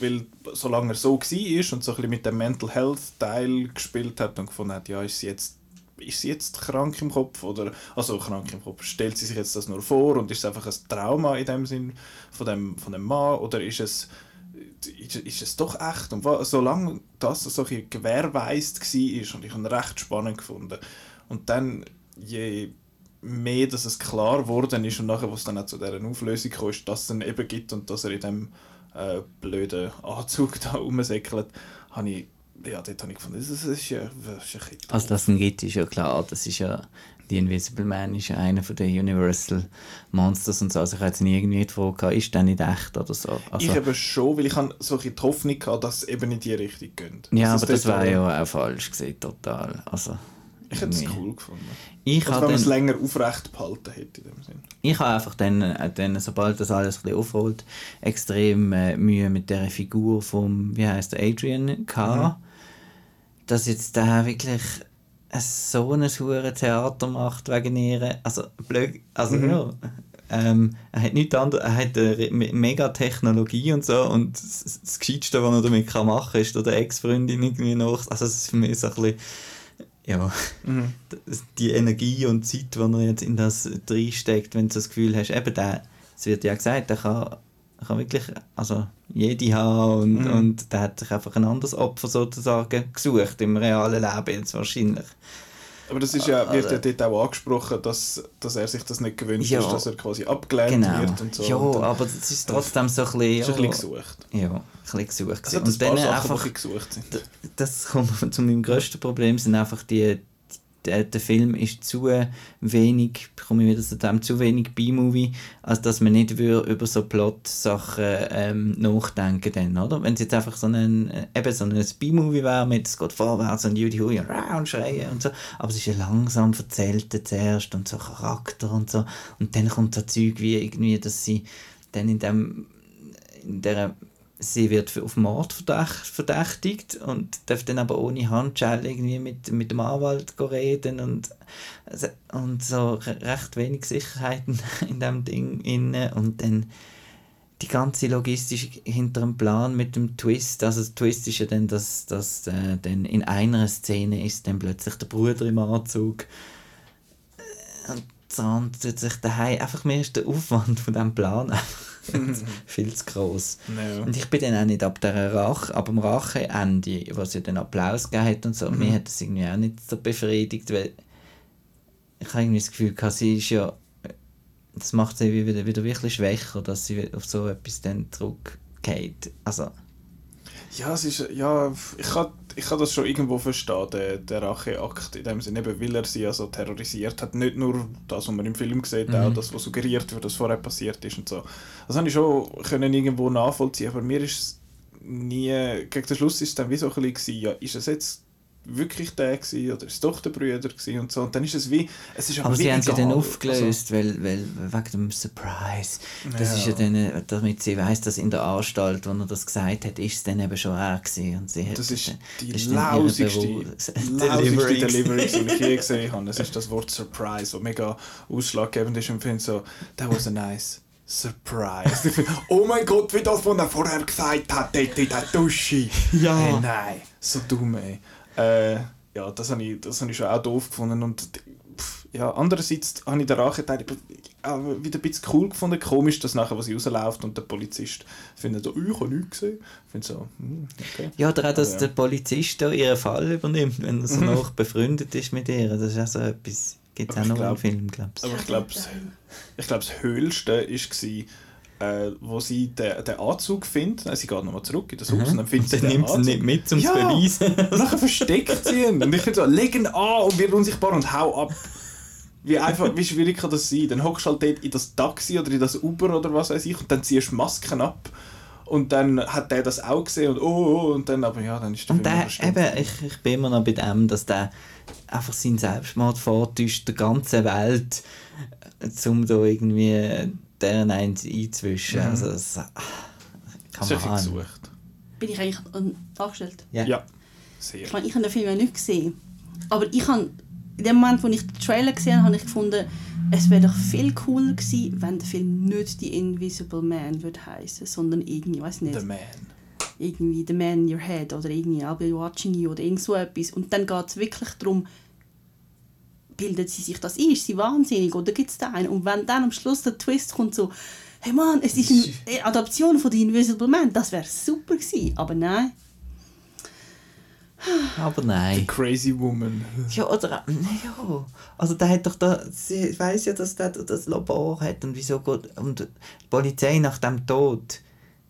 Weil solange er so war und so ein bisschen mit dem Mental Health Teil gespielt hat und gefunden hat, ja, ist sie jetzt ist sie jetzt krank im Kopf oder also krank im Kopf stellt sie sich jetzt das nur vor und ist es einfach ein Trauma in dem Sinn von dem von dem Mann oder ist es ist, ist es doch echt? Und solange das so ein gewährweist war und ich ihn recht spannend gefunden. Und dann je mehr dass es klar geworden ist und nachher was dann auch zu dieser Auflösung kam, ist, dass es dann eben gibt und dass er in dem äh, blöden Anzug da rumsäckelt, habe ich ja, dort habe ich gefunden, das ist, das ist, ja, das ist ein Also, dass es ihn gibt, ist ja klar. Das ist ja, die Invisible Man ist ja einer von den Universal Monsters und so. Also, ich habe jetzt nie irgendwie die Frage ist der nicht echt oder so. Also, ich eben schon, weil ich habe so ein die Hoffnung hatte, dass es eben in die Richtung geht. ja, aber das wäre auch- ja auch falsch gesehen, total. Also, Ich hätte es cool gefunden. Ich Also habe wenn man es länger aufrecht behalten hätte in dem Sinn. Ich habe einfach dann, äh, dann, sobald das alles ein bisschen aufholt, extrem äh, Mühe mit der Figur vom, wie heißt der, Adrian gehabt. Dass jetzt der wirklich so ein hure Theater macht wegen ihr. Also, blöd, also ja. Ähm, er hat nichts anderes, er hat eine mega Technologie und so und das, das Gescheitste, was er damit kann machen kann, ist da der Ex-Freundin irgendwie nach. Also, das ist für mich so ein bisschen, ja, das- die Energie und Zeit, die er jetzt in das reinsteckt, wenn du das Gefühl hast, eben der, es wird ja gesagt, der kann, er kann wirklich also jede haben und, Mhm. und der hat sich einfach ein anderes Opfer sozusagen gesucht im realen Leben jetzt wahrscheinlich. Aber das ist ja, wird ja Also- dort auch angesprochen, dass, dass er sich das nicht gewünscht Ja. ist, dass er quasi abgelehnt Genau. wird und so. ja, und aber das ist trotzdem so ein bisschen... ist ein bisschen ja, gesucht. Ja, ein bisschen gesucht. Es ein Und dann Sachen, einfach... gesucht sind. Das kommt zu meinem grössten Problem, sind einfach die, der, der Film ist zu wenig, komme ich wieder zu dem, zu wenig B-Movie, als dass man nicht über so Plot-Sachen ähm, nachdenken dann, oder? Wenn es jetzt einfach so ein, äh, eben so ein B-Movie wäre, mit es geht vorwärts und Judy Hui und, schreien und so, aber es ist ja langsam erzählt zuerst und so Charakter und so und dann kommt so Zeug wie irgendwie, dass sie dann in dem in der sie wird auf Mord verdächt, verdächtigt und darf dann aber ohne Handschelle irgendwie mit, mit dem Anwalt reden und, also- und so re- recht wenig Sicherheiten in dem Ding inne und dann die ganze Logistik hinter dem Plan mit dem Twist, also der Twist ist ja dann, dass, dass äh, dann in einer Szene ist dann plötzlich der Bruder im Anzug Äh, und dann tut sich daheim einfach mir ist der Aufwand von diesem Plan einfach viel zu groß. Ja. Und ich bin dann auch nicht ab der Rache, ab dem Racheende, wo ja den Applaus gegeben hat und so, Mhm. mir hat das irgendwie auch nicht so befriedigt, weil ich habe irgendwie das Gefühl, gehabt, sie ist ja, das macht sie wieder, wieder wirklich schwächer, dass sie auf so etwas dann zurückgeht. Also, Ja, es ist, ja, ich kann, ich kann das schon irgendwo verstehen, der, der Racheakt, in dem Sinne, eben, weil er sie ja so terrorisiert hat. Nicht nur das, was man im Film sieht, auch das, was suggeriert wird, was vorher passiert ist und so. Das habe ich schon können irgendwo nachvollziehen, aber mir ist es nie, gegen den Schluss ist es dann wie so ein bisschen, ja, ist es jetzt wirklich der gewesen, oder ist es doch der Brüder gewesen und so. Und dann ist es wie, es ist aber sie haben sie dann Also, aufgelöst, weil, weil wegen dem Surprise. Das Ja. ist ja dann, damit sie weiß, dass in der Anstalt, wo er das gesagt hat, ist es dann eben schon er gewesen. Und sie hat Das ist die das ist lausigste, lausigste Delivery. Die ich je gesehen habe. Das ist das Wort Surprise, das mega ausschlaggebend ist und finde so, that was a nice Surprise. Oh mein Gott, wie das, was er vorher gesagt hat, dort in der Dusche. Ja. Hey, nein, so dumm, ey. Äh, ja, das habe ich, das habe ich schon auch doof gefunden und pff, ja, andererseits habe ich den Racheteil auch wieder ein bisschen cool gefunden. Komisch, dass nachher, was sie rausläuft und der Polizist findet so, «Oh, ich habe nichts gesehen. Ich finde so, hm, okay. Ja, oder auch, dass ja. der Polizist da ihren Fall übernimmt, wenn er so noch befreundet ist mit ihr. Das ist auch so etwas Gibt es auch noch einen glaub- Film, glaube ich. Aber ich glaube, ich glaub, das Höhlste war, äh, wo sie den, den Anzug findet. Nein, sie geht nochmal zurück in das Haus und dann findet sie Mhm. Dann den nimmt sie nicht mit, um Ja. zu beweisen. Und nachher versteckt sie ihn. Und ich finde so, leg ihn an und wird unsichtbar und hau ab. Wie, einfach, wie schwierig kann das sein? Dann hockst du halt dort in das Taxi oder in das Uber oder was weiß ich und dann ziehst du Masken ab. Und dann hat der das auch gesehen und oh, oh und dann, aber ja, dann ist der Und der, eben, ich, ich bin immer noch bei dem, dass der einfach seinen Selbstmord vortäuscht, der ganzen Welt, äh, um da irgendwie deren eins einzuwischen. Also, das, come bisschen on. gesucht. Bin ich eigentlich an- angestellt? Ja. Ja, sehr. Ich meine, ich habe den Film ja nicht gesehen. Aber ich habe, in dem Moment, wo ich den Trailer gesehen habe, habe ich gefunden, es wäre doch viel cooler gewesen, wenn der Film nicht «The Invisible Man» würde heißen, sondern irgendwie, weiß nicht, The Man. irgendwie «The Man in Your Head» oder irgendwie «I'll be watching you» oder irgend so etwas. Und dann geht es wirklich darum, bildet sie sich das ein? Ist sie wahnsinnig oder gibt es da einen? Und wenn dann am Schluss der Twist kommt so, hey Mann, es ist eine Adaption von «The Invisible Man», das wäre super gewesen. Aber nein. Aber nein. Crazy Woman. Ja, oder, ja, also der hat doch da, sie weiß ja, dass der das Labor hat und wieso geht, und die Polizei nach dem Tod,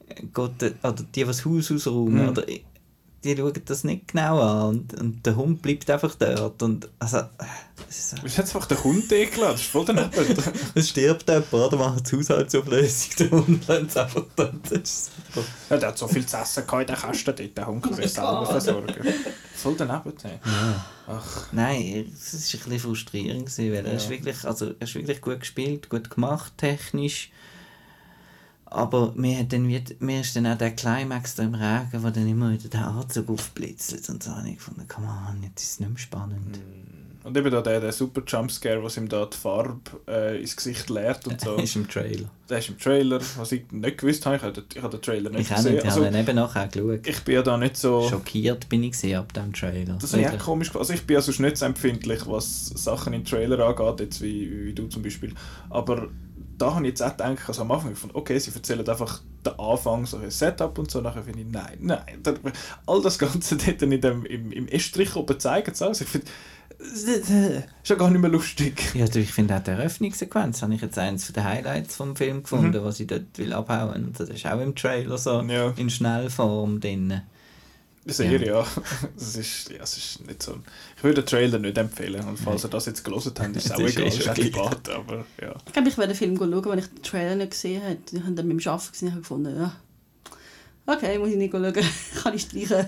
äh, geht, der- oder die, das Haus ausräumen, Mhm. oder, die schauen das nicht genau an und, und der Hund bleibt einfach dort und, also, es ist so- Du hast jetzt einfach den Hund eingeladen, das ist voll daneben. es stirbt jemand, oder, macht die Haushaltsauflösung, der Hund lässt es einfach dort, das ist super. ja, der hat so viel zu essen gehabt in den Kasten dort, der Hund kann sich selber versorgen. Voll daneben. ey. Ach, Nein, es war ein bisschen frustrierend, gewesen, weil er, ist wirklich, also, er ist wirklich gut gespielt, gut gemacht, technisch. Aber mir, hat dann mir ist dann auch der Climax da im Regen, wo dann immer wieder der Anzug aufblitzelt. Und so habe ich gefunden, come on, jetzt ist es nicht mehr spannend. Und eben da der, der super Jumpscare, was ihm da die Farbe äh, ins Gesicht leert und so. ist im Trailer. Der ist im Trailer, was ich nicht gewusst habe. Ich habe, den- ich habe den Trailer nicht Ich gesehen. nicht, ich Also, habe dann eben nachher geschaut. ich bin ja da nicht so... Schockiert bin ich gewesen ab dem Trailer. Das ich auch Wirklich. komisch. Also ich bin ja sonst nicht so empfindlich, was Sachen im Trailer angeht, jetzt wie, wie du zum Beispiel. Aber da habe ich jetzt auch gedacht, also am Anfang gefunden, okay, sie erzählen einfach den Anfang, so ein Setup und so, nachher finde ich, nein, nein. Da- All das Ganze dort in dem, im, im Estrich oben zeigen sie alles. Ich finde, ist ja gar nicht mehr lustig. Ja, ich finde auch die Eröffnungssequenz habe ich jetzt eins der Highlights vom Film gefunden, was ich dort will abhauen. Und das ist auch im Trailer so Ja. in Schnellform drin. Sehr, ja. Das ist, ja, es ist nicht so... Ich würde den Trailer nicht empfehlen. Und falls ihr das jetzt gelesen habt, ist es auch egal, eh es ist gleich. spät, aber ja. Ich glaube, ich werde den Film schauen, wenn ich den Trailer nicht gesehen habe. Ich habe dann beim Arbeiten gesehen und habe gefunden, ja. Okay, muss ich nicht schauen. Kann ich streichen.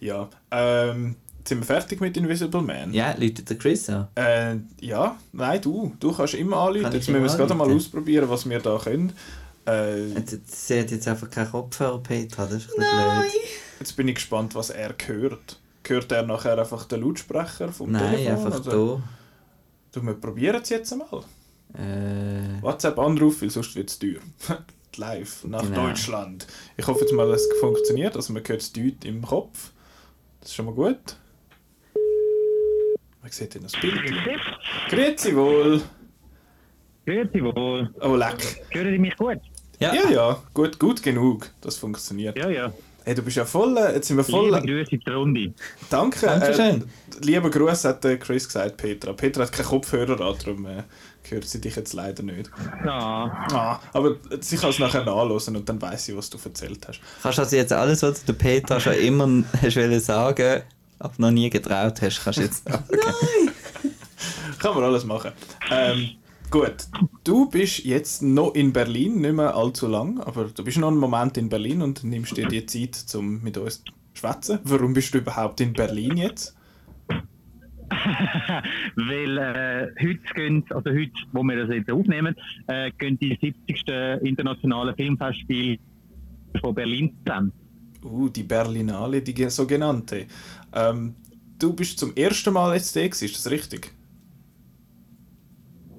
Ja, ähm, sind wir fertig mit Invisible Man? Ja, läutet der Chris an. Äh, ja, nein, du. Du kannst immer anrufen. Kann Jetzt müssen wir es gerade mal ausprobieren, was wir da können. Äh, Sie hat jetzt einfach keinen Kopfhörer, Petra, das ist ein bisschen blöd. Jetzt bin ich gespannt, was er hört. Hört er nachher einfach den Lautsprecher vom Nein, Telefon? einfach oder? Du, wir probieren es jetzt einmal. da. Äh, WhatsApp Anruf, weil sonst wird es teuer. Live nach Genau. Deutschland. Ich hoffe jetzt mal, dass es funktioniert. Also man hört es deutlich im Kopf. Das ist schon mal gut. Man sieht in das Bild. Grüezi wohl. Grüezi wohl. Oh, leck. Hören Sie mich gut? ja, Ja, ja, gut, gut genug. Das funktioniert. Ja, ja. Hey, du bist ja voll, äh, jetzt sind wir voll. Liebe Grüße in die Runde. Danke. Dankeschön. Äh, lieber Gruß hat der Chris gesagt, Petra. Petra hat keinen Kopfhörer an, darum äh, hört sie dich jetzt leider nicht. Ja, Ah, aber sie kann es nachher nachlesen und dann weiß sie, was du erzählt hast. kannst du also jetzt alles, was du Petra schon immer hast wollen sagen, aber noch nie getraut hast, kannst du jetzt sagen. Kann man alles machen. Ähm, gut, du bist jetzt noch in Berlin, nicht mehr allzu lang, aber du bist noch einen Moment in Berlin und nimmst dir die Zeit, um mit uns zu schwätzen. Warum bist du überhaupt in Berlin jetzt? weil äh, heute gehen, also heute, wo wir das jetzt aufnehmen, äh, gehen die 70. internationalen Filmfestspiele von Berlin zusammen. Uh, die Berlinale, die sogenannte. Ähm, du bist zum ersten Mal jetzt da, ist das richtig?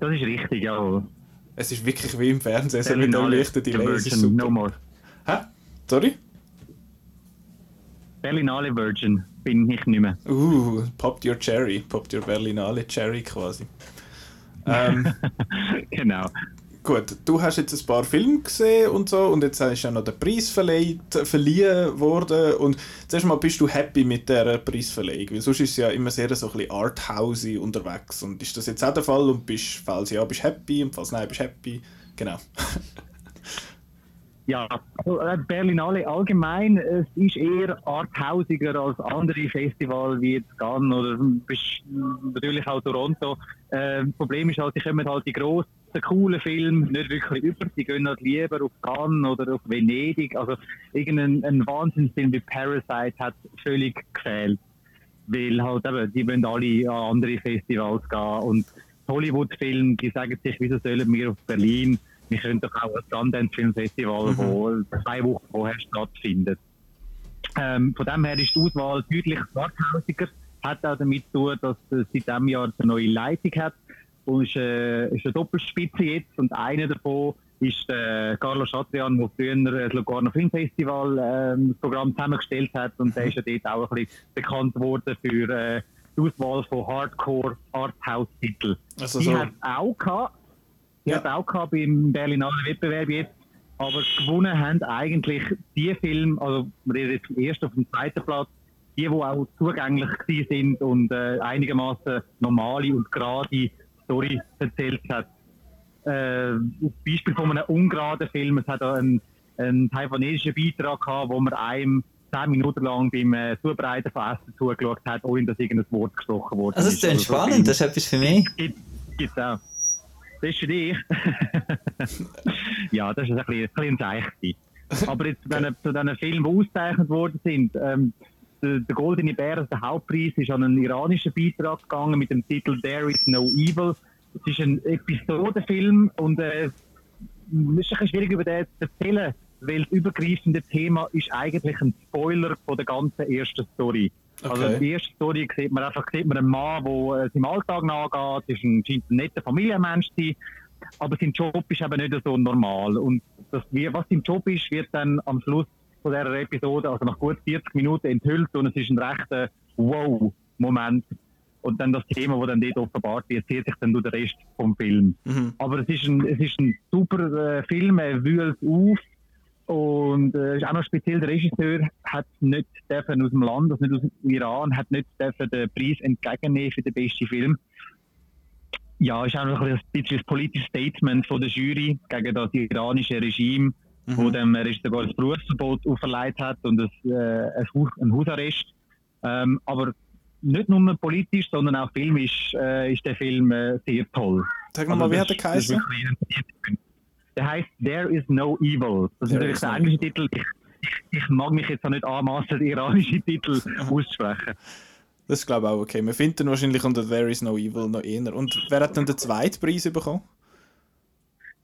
Das ist richtig, ja. Es ist wirklich wie im Fernsehen, so mit dem Berlinale, leichten Delay. Es ist Virgin, super. no more. Hä? Sorry? Berlinale Virgin bin ich nicht mehr. Uh, popped your cherry. Popped your Berlinale Cherry quasi. Ähm, genau. Gut, du hast jetzt ein paar Filme gesehen und so und jetzt ist ja noch der Preis verleiht, verliehen worden. Und zuerst mal bist du happy mit der Preisverleihung, weil sonst ist es ja immer sehr so ein bisschen arthousey unterwegs. Und ist das jetzt auch der Fall? Und bist, falls ja, bist happy? Und falls nein, bist happy, genau. Ja, also äh, Berlinale allgemein, es ist eher arthausiger als andere Festivals wie jetzt Cannes oder bes- natürlich auch Toronto. Äh, das Problem ist halt, sie kommen halt die grossen, coolen Filme nicht wirklich über. Die gehen halt lieber auf Cannes oder auf Venedig. Also irgendein ein Wahnsinnsfilm wie Parasite hat völlig gefehlt. Weil halt eben, die wollen alle an andere Festivals gehen und Hollywood-Filme, die sagen sich, wieso sollen wir auf Berlin? Wir können doch auch ein Sundance Film Festival, Mhm. wo zwei Wochen vorher stattfindet. Ähm, von dem her ist die Auswahl deutlich arthausiger. Hat auch damit zu tun, dass es seit diesem Jahr eine neue Leitung hat. Und ist, äh, ist eine Doppelspitze jetzt. Und einer davon ist äh, Carlo Chatrian, der früher das Locarno Film Festival ähm, das Programm zusammengestellt hat. Und der ist ja dort auch ein bisschen bekannt worden für äh, die Auswahl von Hardcore Arthouse-Titeln. Also Die so, hat auch gehabt. Die Ja. hat auch gehabt beim Berlinale Wettbewerb jetzt. Aber gewonnen haben eigentlich die Filme, also wir reden jetzt vom ersten auf dem zweiten Platz, die, die auch zugänglich sind und äh, einigermaßen normale und gerade Story erzählt hat. Äh, Beispiel von einem ungeraden Film, es hat einen, einen taiwanesischen Beitrag gehabt, wo man einem zehn Minuten lang beim äh, Zubereiten von Essen zugeschaut hat, ohne dass irgendein Wort gesprochen wurde. Also, es ist spannend, das ist etwas für mich. Gibt es auch. Das ist für dich. ja, das ist ein bisschen, ein bisschen Zeichen. Aber jetzt, wenn zu diesen Filmen, die ausgezeichnet worden sind, ähm, der, der Goldene Bär, also der Hauptpreis, ist an einen iranischen Beitrag gegangen mit dem Titel There is no evil. Es ist ein Episodenfilm und äh, es ist ein bisschen schwierig über den zu erzählen, weil das übergreifende Thema ist eigentlich ein Spoiler von der ganzen ersten Story. Also Okay. die erste Story sieht man einfach sieht man einen Mann, der äh, seinem Alltag nachgeht, ist ein, scheint ein netter Familienmensch zu sein, aber sein Job ist eben nicht so normal. Und das, was sein Job ist, wird dann am Schluss von dieser Episode, also nach gut 40 Minuten enthüllt und es ist ein rechter Wow-Moment. Und dann das Thema, das dann dort offenbart wird, zieht sich dann durch den Rest vom Film. Mhm. Aber es ist ein, es ist ein super äh, Film, er wühlt auf. Und äh, ist auch noch speziell, der Regisseur hat nicht dürfen aus dem Land, also nicht aus dem Iran, hat nicht dürfen den Preis entgegennehmen für den besten Film. Ja, ist auch noch ein bisschen ein politisches Statement von der Jury gegen das iranische Regime, wo dem Regisseur sogar das Berufsverbot auferlegt hat und das, äh, ein, Haus, ein Hausarrest. Ähm, aber nicht nur politisch, sondern auch filmisch äh, ist der Film äh, sehr toll. Sag nochmal, wie hat er Also ist geheißen? Der heißt There is no evil. Das ist natürlich der no englische Titel. Ich, ich, ich mag mich jetzt auch nicht anmaßen, den iranischen Titel auszusprechen. Das ist glaube ich auch okay. Wir finden wahrscheinlich unter There is no evil noch eher. Und wer hat dann den zweiten Preis bekommen?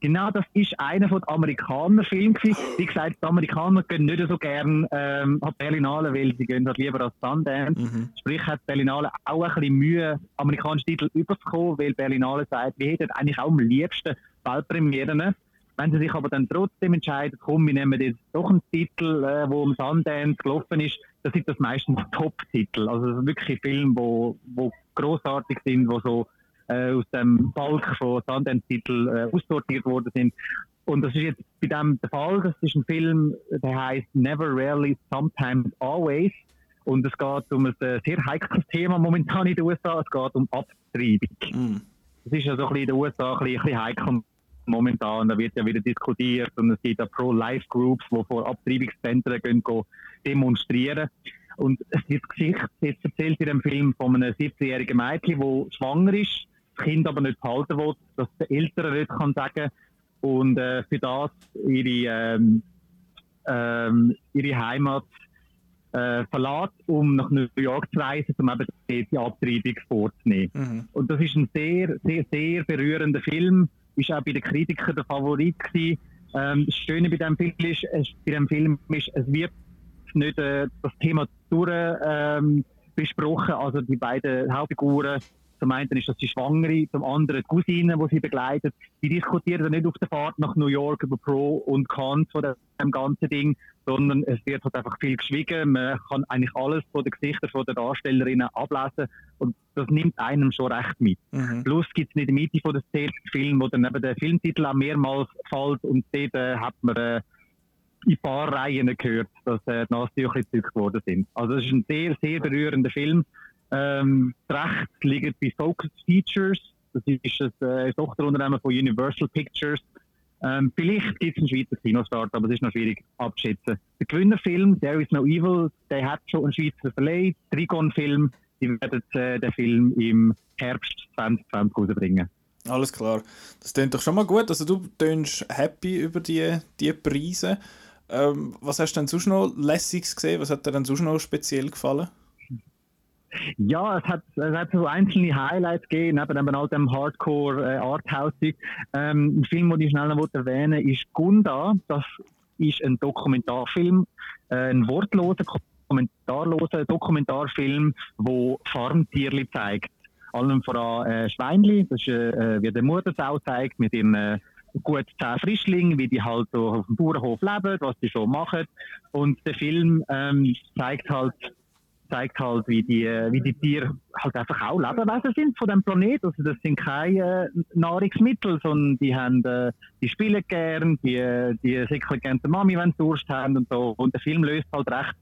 Genau, das ist einer von den Amerikaner-Filmen. Wie gesagt, die Amerikaner gehen nicht so gern ähm, an die Berlinale, weil sie gehen halt lieber als Sundance. Mhm. Sprich, hat Berlinale auch ein bisschen Mühe, amerikanische Titel überzukommen, weil Berlinale sagt, wir hätten eigentlich auch am liebsten Weltpremieren. Wenn sie sich aber dann trotzdem entscheiden, komm, wir nehmen jetzt doch einen Titel, äh, wo am Sundance gelaufen ist, dann sind das meistens Top-Titel. Also wirklich Filme, wo, wo großartig sind, wo so äh, aus dem Balk von Sundance-Titel äh, aussortiert worden sind. Und das ist jetzt bei dem der Fall. Das ist ein Film, der heißt Never, Rarely, Sometimes, Always. Und es geht um ein äh, sehr heikles Thema momentan in den USA. Es geht um Abtreibung. Mhm. Das ist ja so ein bisschen in den USA ein bisschen, ein bisschen heikel momentan. Da wird ja wieder diskutiert und es gibt ja Pro-Life-Groups, die vor Abtreibungszentren gehen, gehen demonstrieren. Und es wird Geschichte jetzt erzählt in dem Film von einem 17-jährigen Mädchen, das schwanger ist, das Kind aber nicht behalten will, dass der Eltern nicht kann sagen und äh, für das ihre, ähm, ähm, ihre Heimat äh, verlässt, um nach New York zu reisen, um eben die Abtreibung vorzunehmen. Mhm. Und das ist ein sehr, sehr, sehr berührender Film. Ist auch bei den Kritikern der Favorit gewesen. Ähm, das Schöne bei dem Film ist, es, bei dem Film ist, es wird nicht äh, das Thema durch ähm, besprochen. Also die beiden Hauptfiguren Zum einen ist das die Schwangere, zum anderen die Cousine, die sie begleitet. Die diskutieren nicht auf der Fahrt nach New York über Pro und Cons von dem ganzen Ding, sondern es wird halt einfach viel geschwiegen. Man kann eigentlich alles von den Gesichtern der Darstellerinnen ablesen und das nimmt einem schon recht mit. Mhm. Plus gibt es in der Mitte von der Szene Film, wo dann eben der Filmtitel auch mehrmals fällt und dort äh, hat man äh, in ein paar Reihen gehört, dass äh, die Nasentücher gezückt worden sind. Also es ist ein sehr, sehr berührender Film. Ähm, das Recht liegt bei Focus Features. Das ist ein äh, Tochterunternehmen von Universal Pictures. Ähm, vielleicht gibt es einen Schweizer Kinostart, aber es ist noch schwierig abzuschätzen. Der Gewinnerfilm, There is no Evil, der hat schon einen Schweizer Verleih. Trigon-Film, die werden äh, den Film im Herbst 2020 rausbringen. Alles klar. Das klingt doch schon mal gut. Also du tönst happy über die, die Preise. Ähm, was hast du denn sonst noch Lässiges gesehen? Was hat dir denn sonst noch speziell gefallen? Ja, es hat, es hat so einzelne Highlights gegeben, neben, neben all dem Hardcore äh, Arthouse. Ähm, ein Film, den ich schnell noch erwähnen will, ist Gunda. Das ist ein Dokumentarfilm, äh, ein wortloser, kommentarloser Dokumentarfilm, der Farmtierli zeigt. Allem voran äh, Schweinli, das ist, äh, wie der Muttersau zeigt, mit ihren äh, gut zehn Frischlingen, wie die halt so auf dem Bauernhof leben, was die so machen. Und der Film ähm, zeigt halt zeigt halt, wie die, wie die Tiere halt einfach auch Lebewesen sind von dem Planeten. Also das sind keine äh, Nahrungsmittel, sondern die haben, äh, die spielen gern, die, die sickeln gerne der Mami, wenn sie Durst haben und so. Und der Film löst halt recht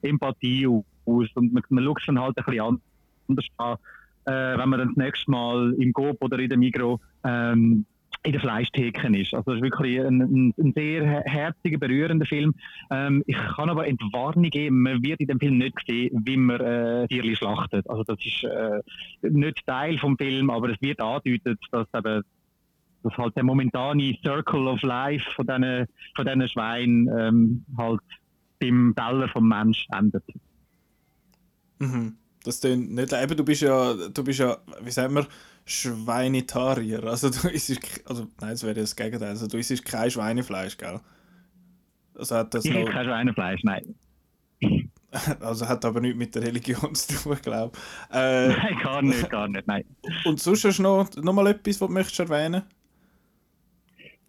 Empathie aus und man, man schaut dann halt ein bisschen anders an, äh, wenn man dann das nächste Mal im Coop oder in der Migro ähm, in der Fleischtheke ist. Also es ist wirklich ein, ein, ein sehr herziger, berührender Film. Ähm, ich kann aber Entwarnung geben, man wird in dem Film nicht sehen, wie man äh, Tierli schlachtet. Also das ist äh, nicht Teil vom Film, aber es wird angedeutet, dass eben dass halt der momentane Circle of Life von diesen, von diesen Schweinen ähm, halt beim Teller vom Mensch endet. Mhm. Das klingt nicht eben, du bist ja, du bist ja, wie sagen wir, Schweinetarier. Also du isst, also nein, das wäre das Gegenteil. Also du isst kein Schweinefleisch, gell? Also hat das Ich noch, kein Schweinefleisch, nein. also hat aber nichts mit der Religion zu tun, glaube ich. Äh, Nein, gar nicht, gar nicht, nein. und sonst hast du noch, noch mal etwas, was du möchtest erwähnen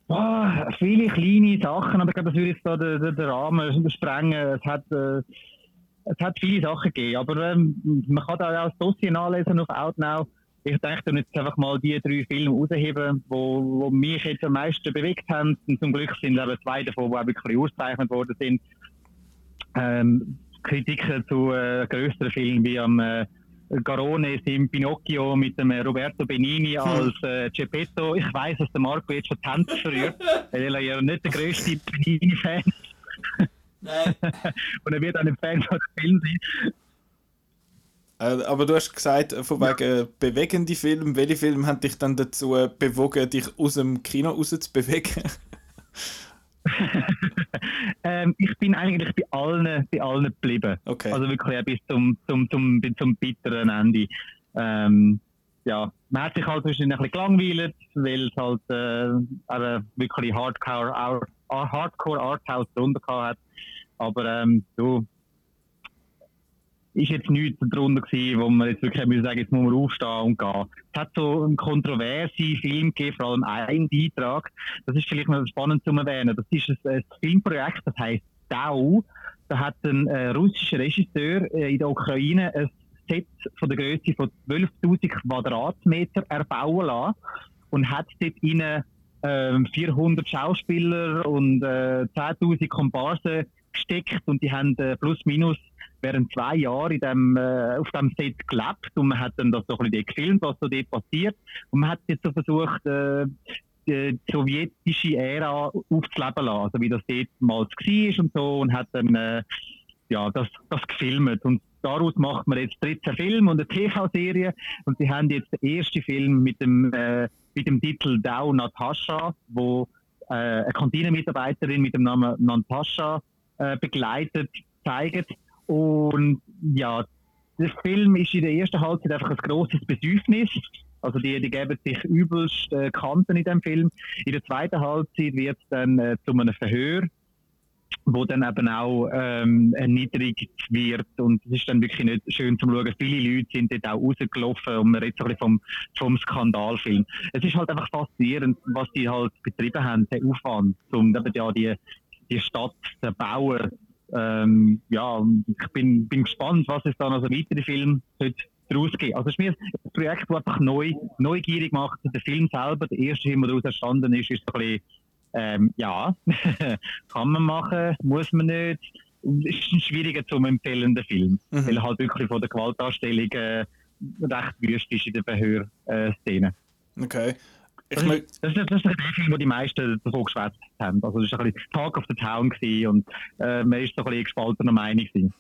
Ah, viele kleine Sachen, aber ich glaube, das würde jetzt da den, den, den Rahmen sprengen. Es hat, äh, es hat viele Sachen gegeben, aber ähm, man kann da auch das Dossier nachlesen auf Outnow. Ich denke, jetzt einfach mal die drei Filme rausheben, wo, wo mich jetzt am meisten bewegt haben. Und zum Glück sind eben zwei davon, die auch wirklich ausgezeichnet worden sind. Ähm, Kritiken zu äh, größeren Filmen wie am äh, Garone im Pinocchio mit dem äh, Roberto Benini als äh, Geppetto. Ich weiß, dass der Marco jetzt schon Hände verrührt, weil er ja nicht der grösste Benini-Fan ist. Nein. Und er wird auch ein Fan von dem Film sein. Äh, aber du hast gesagt, äh, von wegen bewegende Filme. Welche Filme haben dich dann dazu äh, bewogen, dich aus dem Kino raus zu bewegen? ähm, ich bin eigentlich bei allen, bei allen geblieben. Okay. Also wirklich ja, bis zum, zum, zum, bis zum bitteren Ende. Ähm, ja, man hat sich halt zwischendurch ein bisschen gelangweilt, weil es halt äh, wirklich Hardcore, Hardcore Arthouse drunter gehabt hat. Aber ähm, du, ist jetzt nichts darunter gewesen, wo man jetzt wirklich müssen sagen, jetzt muss man aufstehen und gehen. Es hat so einen kontroversen Film gegeben, vor allem einen Beitrag. Das ist vielleicht noch spannend zu erwähnen. Das ist ein, ein Filmprojekt, das heißt DAO. Da hat ein äh, russischer Regisseur äh, in der Ukraine ein Set von der Größe von 12.000 Quadratmeter erbauen lassen und hat dort rein ähm, 400 Schauspieler und äh, 10.000 Komparsen gesteckt und die haben äh, plus minus während zwei Jahren in dem, äh, auf dem Set gelebt und man hat dann das so ein bisschen gefilmt, was so dort passiert. Und man hat jetzt so versucht, äh, die sowjetische Ära aufzuleben lassen, also wie das dort mal war und so und hat dann äh, ja, das, das gefilmt. Und daraus macht man jetzt 13 Filme und eine TV-Serie und sie haben jetzt den ersten Film mit dem, äh, mit dem Titel Dau Natascha, wo äh, eine Kantinenmitarbeiterin mit dem Namen Natascha äh, begleitet, zeigt und ja, der Film ist in der ersten Halbzeit einfach ein grosses Besäufnis. Also die, die geben sich übelst äh, Kanten in dem Film. In der zweiten Halbzeit wird es dann äh, zu einem Verhör wo dann eben auch ähm, erniedrigt wird und es ist dann wirklich nicht schön zu schauen. Viele Leute sind dort auch rausgelaufen und man redet so ein bisschen vom, vom Skandalfilm. Es ist halt einfach faszinierend, was die halt betrieben haben, der Aufwand, um eben ja die, die Stadt zu bauen. Ähm, ja, ich bin, bin gespannt, was es dann also weitere Filme daraus gibt. Also es ist mir ein Projekt, das einfach neu, neugierig macht. Der Film selber, der erste Film, der daraus entstanden ist, ist ein bisschen ähm, ja, kann man machen, muss man nicht. Es ist ein schwieriger zu empfehlenden Film, mhm. weil er halt wirklich von der Gewaltdarstellung äh, recht wüst ist in der Verhörszene. okay. Ich das, ist, das, ist, das ist der Film, wo die meisten davon geschwätzt haben. Also das war ein bisschen Talk of the Town und äh, man ist so ein bisschen gespaltener Meinung. Gewesen.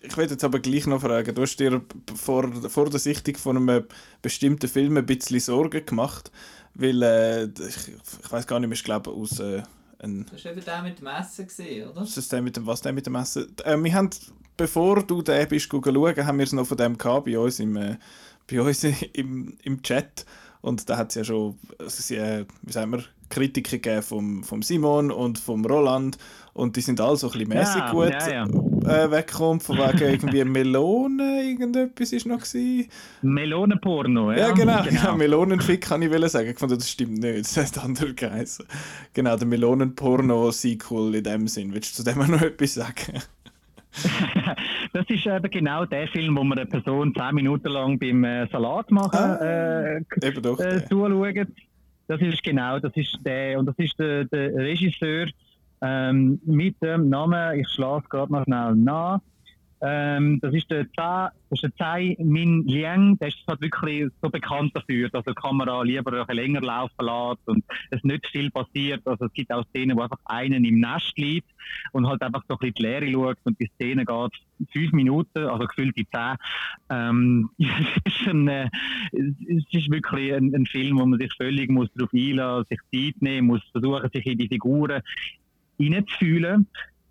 Ich werde jetzt aber gleich noch fragen, du hast dir vor, vor der Sichtung von einem bestimmten Film ein bisschen Sorgen gemacht, weil äh, ich, ich weiß gar nicht mehr, ich glaube aus äh, ein... Das war eben der mit dem Essen, gesehen, oder? Das ist der mit dem, was der mit dem Essen? Äh, wir haben, bevor du den bist schauen, haben wir es noch von dem gehabt, bei uns im, äh, bei uns im, im Chat und da hat es ja schon, äh, wie sagen wir, Kritiken gegeben vom, vom Simon und vom Roland und die sind alle so ein bisschen mäßig ja, gut ja, ja. Äh, weggekommen, von wegen irgendwie Melone, irgendetwas ist noch gewesen. Melonenporno, ja. Ja, genau, genau. Ja, Melonenfick kann ich will sagen. Ich fand, das stimmt nicht, das heißt andere geheißen. Genau, der Melonenporno-Sequel in dem Sinn. Willst du zu dem noch etwas sagen? das ist eben genau der Film, wo man eine Person 10 Minuten lang beim äh, Salat machen ah, äh, doch, äh, zuschaut. Das ist genau, das ist der, und das ist der, der Regisseur ähm, mit dem Namen, ich schlage es gerade noch schnell nach, ähm, das ist der Tsai, das ist der Tsai Min Liang, der ist halt wirklich so bekannt dafür, dass die Kamera lieber ein länger laufen lässt und es nicht viel passiert. Also es gibt auch Szenen, wo einfach einen im Nest liegt und halt einfach so ein bisschen die Leere schaut und die Szene geht fünf Minuten, also gefühlt die zehn. Ähm, es, ist ein, äh, es ist wirklich ein, ein, Film, wo man sich völlig muss darauf einlassen, sich Zeit nehmen muss, versuchen, sich in die Figuren hineinzufühlen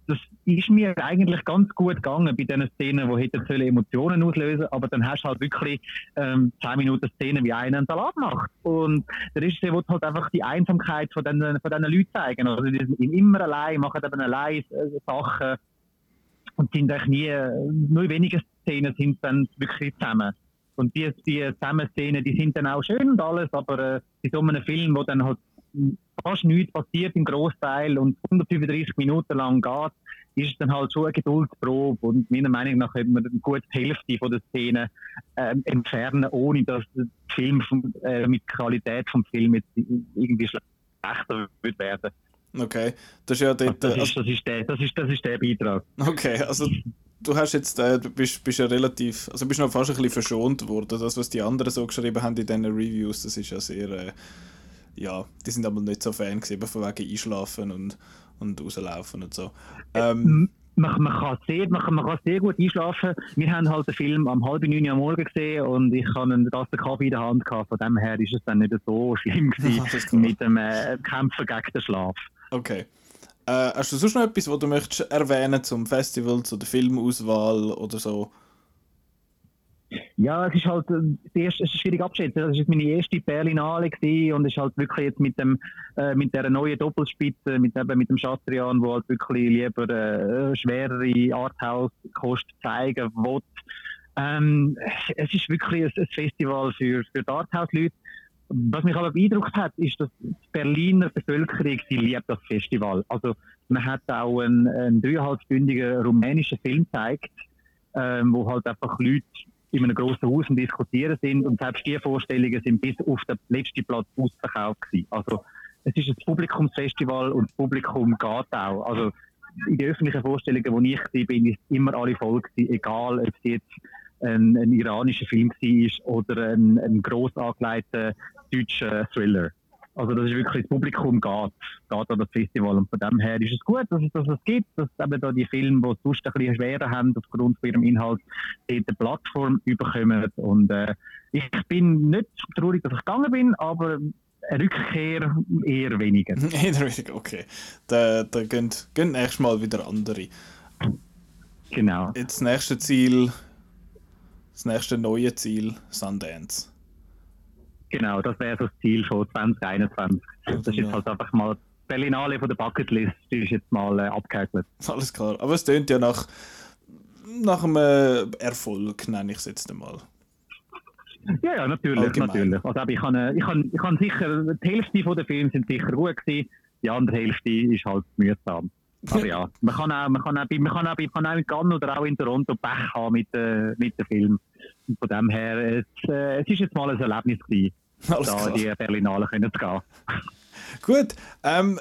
das ist mir eigentlich ganz gut gegangen bei diesen Szenen, die hätten Emotionen auslösen aber dann hast du halt wirklich ähm, 10 Minuten Szenen, wie einer einen Salat macht. Und der Regisseur will halt einfach die Einsamkeit von diesen, von diesen Leuten zeigen. Also die sind immer allein, machen eben allein äh, Sachen und sind eigentlich nie, nur wenige Szenen sind dann wirklich zusammen. Und die, die Zusammenszenen, die sind dann auch schön und alles, aber äh, in so einem Film, wo dann halt fast nichts passiert im Großteil und 135 Minuten lang geht, ist es dann halt schon eine Geduldsprobe und meiner Meinung nach könnte man gut die Hälfte von der Szene äh, entfernen, ohne dass der Film vom, äh, mit Qualität vom Film jetzt irgendwie schlechter wird werden. Okay, das ist ja dort, das, ist, also das, ist der, das, ist, das ist der Beitrag. Okay, also du hast jetzt, äh, du bist, bist ja relativ, also bist noch fast ein bisschen verschont worden. Das, was die anderen so geschrieben haben in diesen Reviews, das ist ja sehr, äh, ja, die sind aber nicht so Fan gewesen, von wegen Einschlafen und, und rauslaufen und so. Ähm, man, man, kann sehr, man, man kann sehr gut einschlafen. Wir haben halt den Film am halb neun am Morgen gesehen und ich habe einen Tasse Kaffee in der Hand gehabt. Von dem her ist es dann nicht so schlimm gewesen mit dem äh, Kämpfen gegen den Schlaf. Okay. Äh, hast du sonst noch etwas, was du möchtest erwähnen zum Festival, zu der Filmauswahl oder so? Ja, es ist halt äh, erste, es ist schwierig abzuschätzen. Das war meine erste Berlinale und es ist halt wirklich jetzt mit dem äh, mit der neuen Doppelspitze, mit eben mit dem Chatrian, wo halt wirklich lieber äh, schwerere Arthouse-Kost zeigen will. Ähm, es ist wirklich ein, ein Festival für, für die Arthouse-Leute. Was mich aber beeindruckt hat, ist, dass die Berliner Bevölkerung, sie liebt das Festival. Also man hat auch einen, einen dreieinhalbstündigen rumänischen Film gezeigt, ähm, wo halt einfach Leute in einem grossen Haus und diskutieren sind und selbst die Vorstellungen sind bis auf den letzten Platz ausverkauft gewesen. Also es ist ein Publikumsfestival und das Publikum geht auch. Also in den öffentlichen Vorstellungen, wo ich war, bin ich immer alle voll gewesen, egal ob es jetzt ein, ein iranischer Film war oder ein, ein gross angelegter deutscher Thriller. Also das ist wirklich, das Publikum geht, geht an das Festival und von dem her ist es gut, dass es das es gibt, dass eben da die Filme, die sonst ein bisschen schwerer haben, aufgrund von ihrem Inhalt, dort eine Plattform überkommen und äh, ich bin nicht traurig, dass ich gegangen bin, aber eine Rückkehr eher weniger. eher weniger, okay. Da, da gehen, gehen nächstes Mal wieder andere. Genau. Jetzt das nächste Ziel, das nächste neue Ziel, Sundance. Genau, das wäre das Ziel von 2021. Das ist jetzt halt einfach mal Berlinale von der Bucketlist ist jetzt mal äh, abgehäkelt. Alles klar. Aber es tönt ja nach, nach einem Erfolg, nenne ich es jetzt einmal. Ja, ja, natürlich, Allgemein. natürlich. Also ich habe ich kann, ich sicher, die Hälfte von der Filme sind sicher gut gewesen, die andere Hälfte ist halt mühsam. Aber ja, man kann auch, man kann auch, man kann auch, man kann auch in Cannes oder auch in Toronto Pech haben mit, äh, mit dem Film. Von dem her, es, äh, es ist jetzt mal ein Erlebnis gewesen, Alles da klar. die Berlinale können zu gehen. Gut, ähm,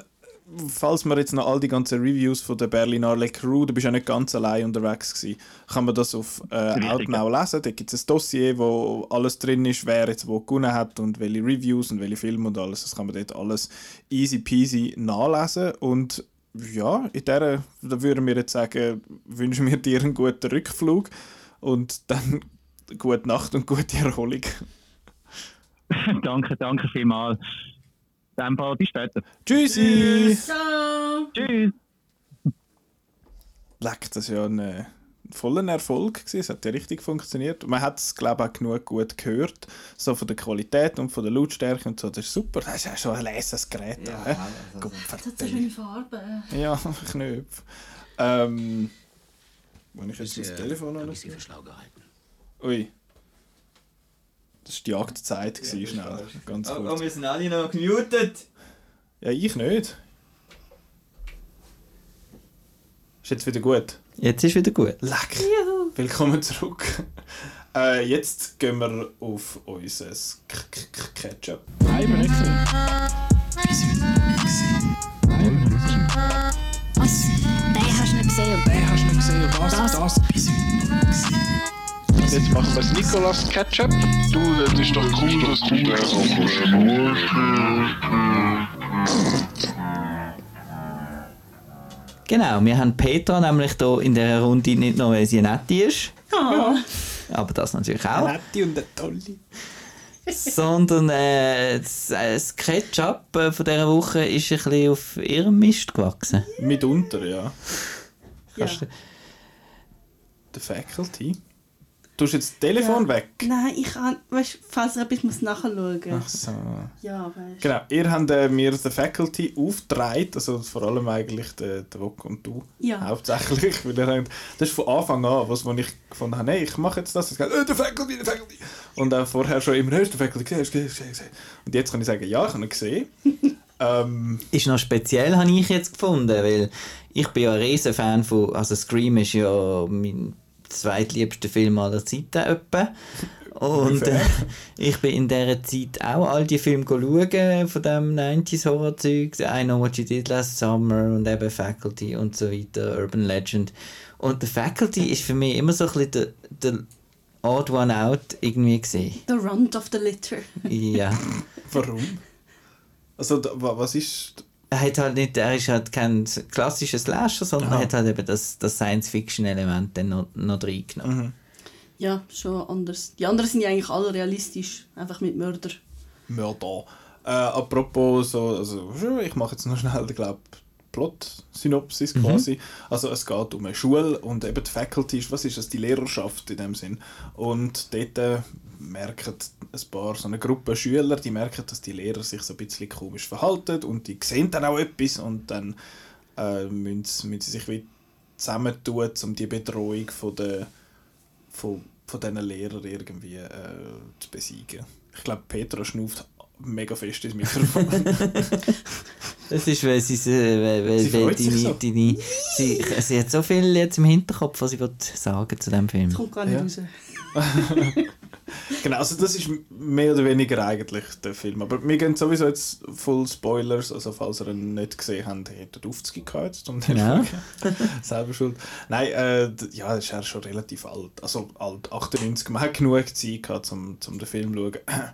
falls man jetzt noch all die ganzen Reviews von der Berlinale Crew, du bist ja nicht ganz allein unterwegs gewesen, kann man das auf äh, Outnow lesen. Da gibt es ein Dossier, wo alles drin ist, wer jetzt wo gewonnen hat und welche Reviews und welche Filme und alles. Das kann man dort alles easy peasy nachlesen und ja, in der, da würden wir jetzt sagen, wünschen wir dir einen guten Rückflug und dann gute Nacht und gute Erholung. danke, danke vielmals. Dem Fall, bis später. Tschüssi! Ciao! Tschüss! Leck, das war ja ein, äh, ein voller Erfolg. Gewesen. Es hat ja richtig funktioniert. Man hat es, glaube ich, auch genug gut gehört. So von der Qualität und von der Lautstärke und so. Das ist super. Das ist ja schon ein leses Gerät. Ja, hä? Gott, Das hat so schöne Farben. ja Knöpfe. Ähm, wenn ich jetzt das Telefon an Sie für schlau gehalten. Ui. Das war die Jagdzeit, gewesen, schnell. Ganz Oh, oh, kurz. wir sind alle noch gemutet. Ja, ich nicht. Ist jetzt wieder gut? Jetzt ist wieder gut. Leck! Willkommen zurück. Äh, jetzt gehen wir auf unser K K K Ketchup. Nein, ich bin nicht gesehen. Was? Den hast du nicht gesehen. Den hast du nicht gesehen. Das, das. Jetzt machen wir das Nicolas Ketchup. Du, das ist doch cool, dass du das Genau, wir haben Petra nämlich hier in dieser Runde nicht nur, weil sie nett ist, Oh. aber das natürlich auch, Nette und eine tolle. sondern äh, das, äh, das Ketchup äh, von dieser Woche ist ein bisschen auf ihrem Mist gewachsen. Mitunter, ja. Ja. Du- Der Faculty. Du hast jetzt das Telefon weg. Nein, ich kann, weißt, falls er etwas muss nachschauen muss. Ach so. Ja, weißt Genau, ihr habt äh, mir The Faculty aufgetragen, also vor allem eigentlich der, der Wok und du. Ja. Hauptsächlich, weil ihr habt, das ist von Anfang an, was, wo ich gefunden habe, hey, ich mache jetzt das, es geht, äh, der Faculty, der Faculty. Und auch vorher schon immer, hast du den Faculty gesehen, hast du gesehen, du gesehen. Und jetzt kann ich sagen, ja, ich habe ihn gesehen. ähm, Ist noch speziell, habe ich jetzt gefunden, weil ich bin ja ein riesen Fan von, also Scream ist ja mein zweitliebster Film aller Zeiten etwa. Und äh, ich bin in dieser Zeit auch all die Filme schauen, von dem 90s Horror-Zeug, I Know What You Did Last Summer und eben Faculty und so weiter, Urban Legend. Und The Faculty ist für mich immer so ein bisschen der, der Odd One Out irgendwie gesehen. The runt of the litter. Ja. warum? Also, was ist... er hat halt nicht, er ist halt kein klassischer Slasher, sondern Aha. er hat halt eben das, das Science-Fiction-Element dann noch, noch reingenommen. Ja, schon anders. Die anderen sind ja eigentlich alle realistisch. Einfach mit Mörder. Mörder. Äh, apropos so, also ich mache jetzt noch schnell, ich glaube, Plot-Synopsis quasi. Also es geht um eine Schule und eben die Faculty ist, was ist das, die Lehrerschaft in dem Sinn. Und dort äh, merken ein paar, so eine Gruppe Schüler, die merken, dass die Lehrer sich so ein bisschen komisch verhalten und die sehen dann auch etwas und dann äh, müssen, sie- müssen sie sich wie zusammentun, um die Bedrohung von der von, von diesen Lehrern irgendwie äh, zu besiegen. Ich glaube, Petra schnauft mega fest ins Mikrofon. Das ist, weil sie, äh, weil, weil, Sie weil deine, so. deine, sie, sie hat so viel jetzt im Hinterkopf, was sie sagen zu dem Film. Das kommt gar nicht Ja. raus. genau, also das ist mehr oder weniger eigentlich der Film. Aber wir gehen sowieso jetzt voll Spoilers, also falls ihr ihn nicht gesehen habt, hättet ihr 50 gehabt jetzt, um den schauen. Selber schuld. Nein, äh, ja, ist ja schon relativ alt. Also alt, 98. Man hat genug Zeit gehabt, um, um den Film zu schauen.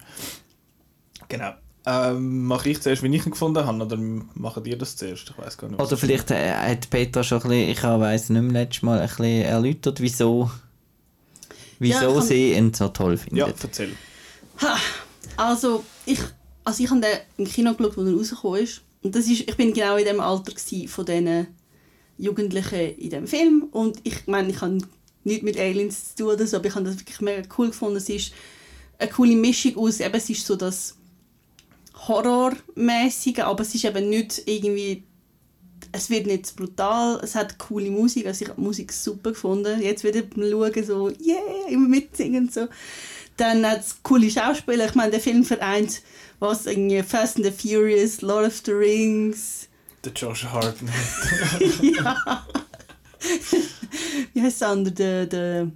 genau. Ähm, mache ich zuerst, wie ich ihn gefunden habe, oder machen ihr das zuerst? Ich weiß gar nicht. Oder vielleicht äh, hat Petra schon ein bisschen, ich weiß nicht mehr letztes Mal, ein bisschen erläutert, wieso, wieso Ja, sie ihn so toll Ja, findet. erzähl. Ha, also, ich, also ich habe den im Kino geschaut, als er rausgekommen ist. Und das ist, ich bin genau in dem Alter von diesen Jugendlichen in dem Film. Und ich meine, ich habe nichts mit Aliens zu tun oder so, aber ich habe das wirklich mega cool gefunden. Es ist eine coole Mischung aus, eben, es ist so das Horrormäßigen, aber es ist eben nicht irgendwie es wird nicht zu brutal, es hat coole Musik, also ich habe die Musik super gefunden. Jetzt wieder beim Schauen so, yeah, immer mitsingen und so. Dann hat es coole Schauspieler, ich meine, der Film vereint was, irgendwie Fast and the Furious, Lord of the Rings, Der Josh Hartnett. ja. Wie heißt der andere? Der, der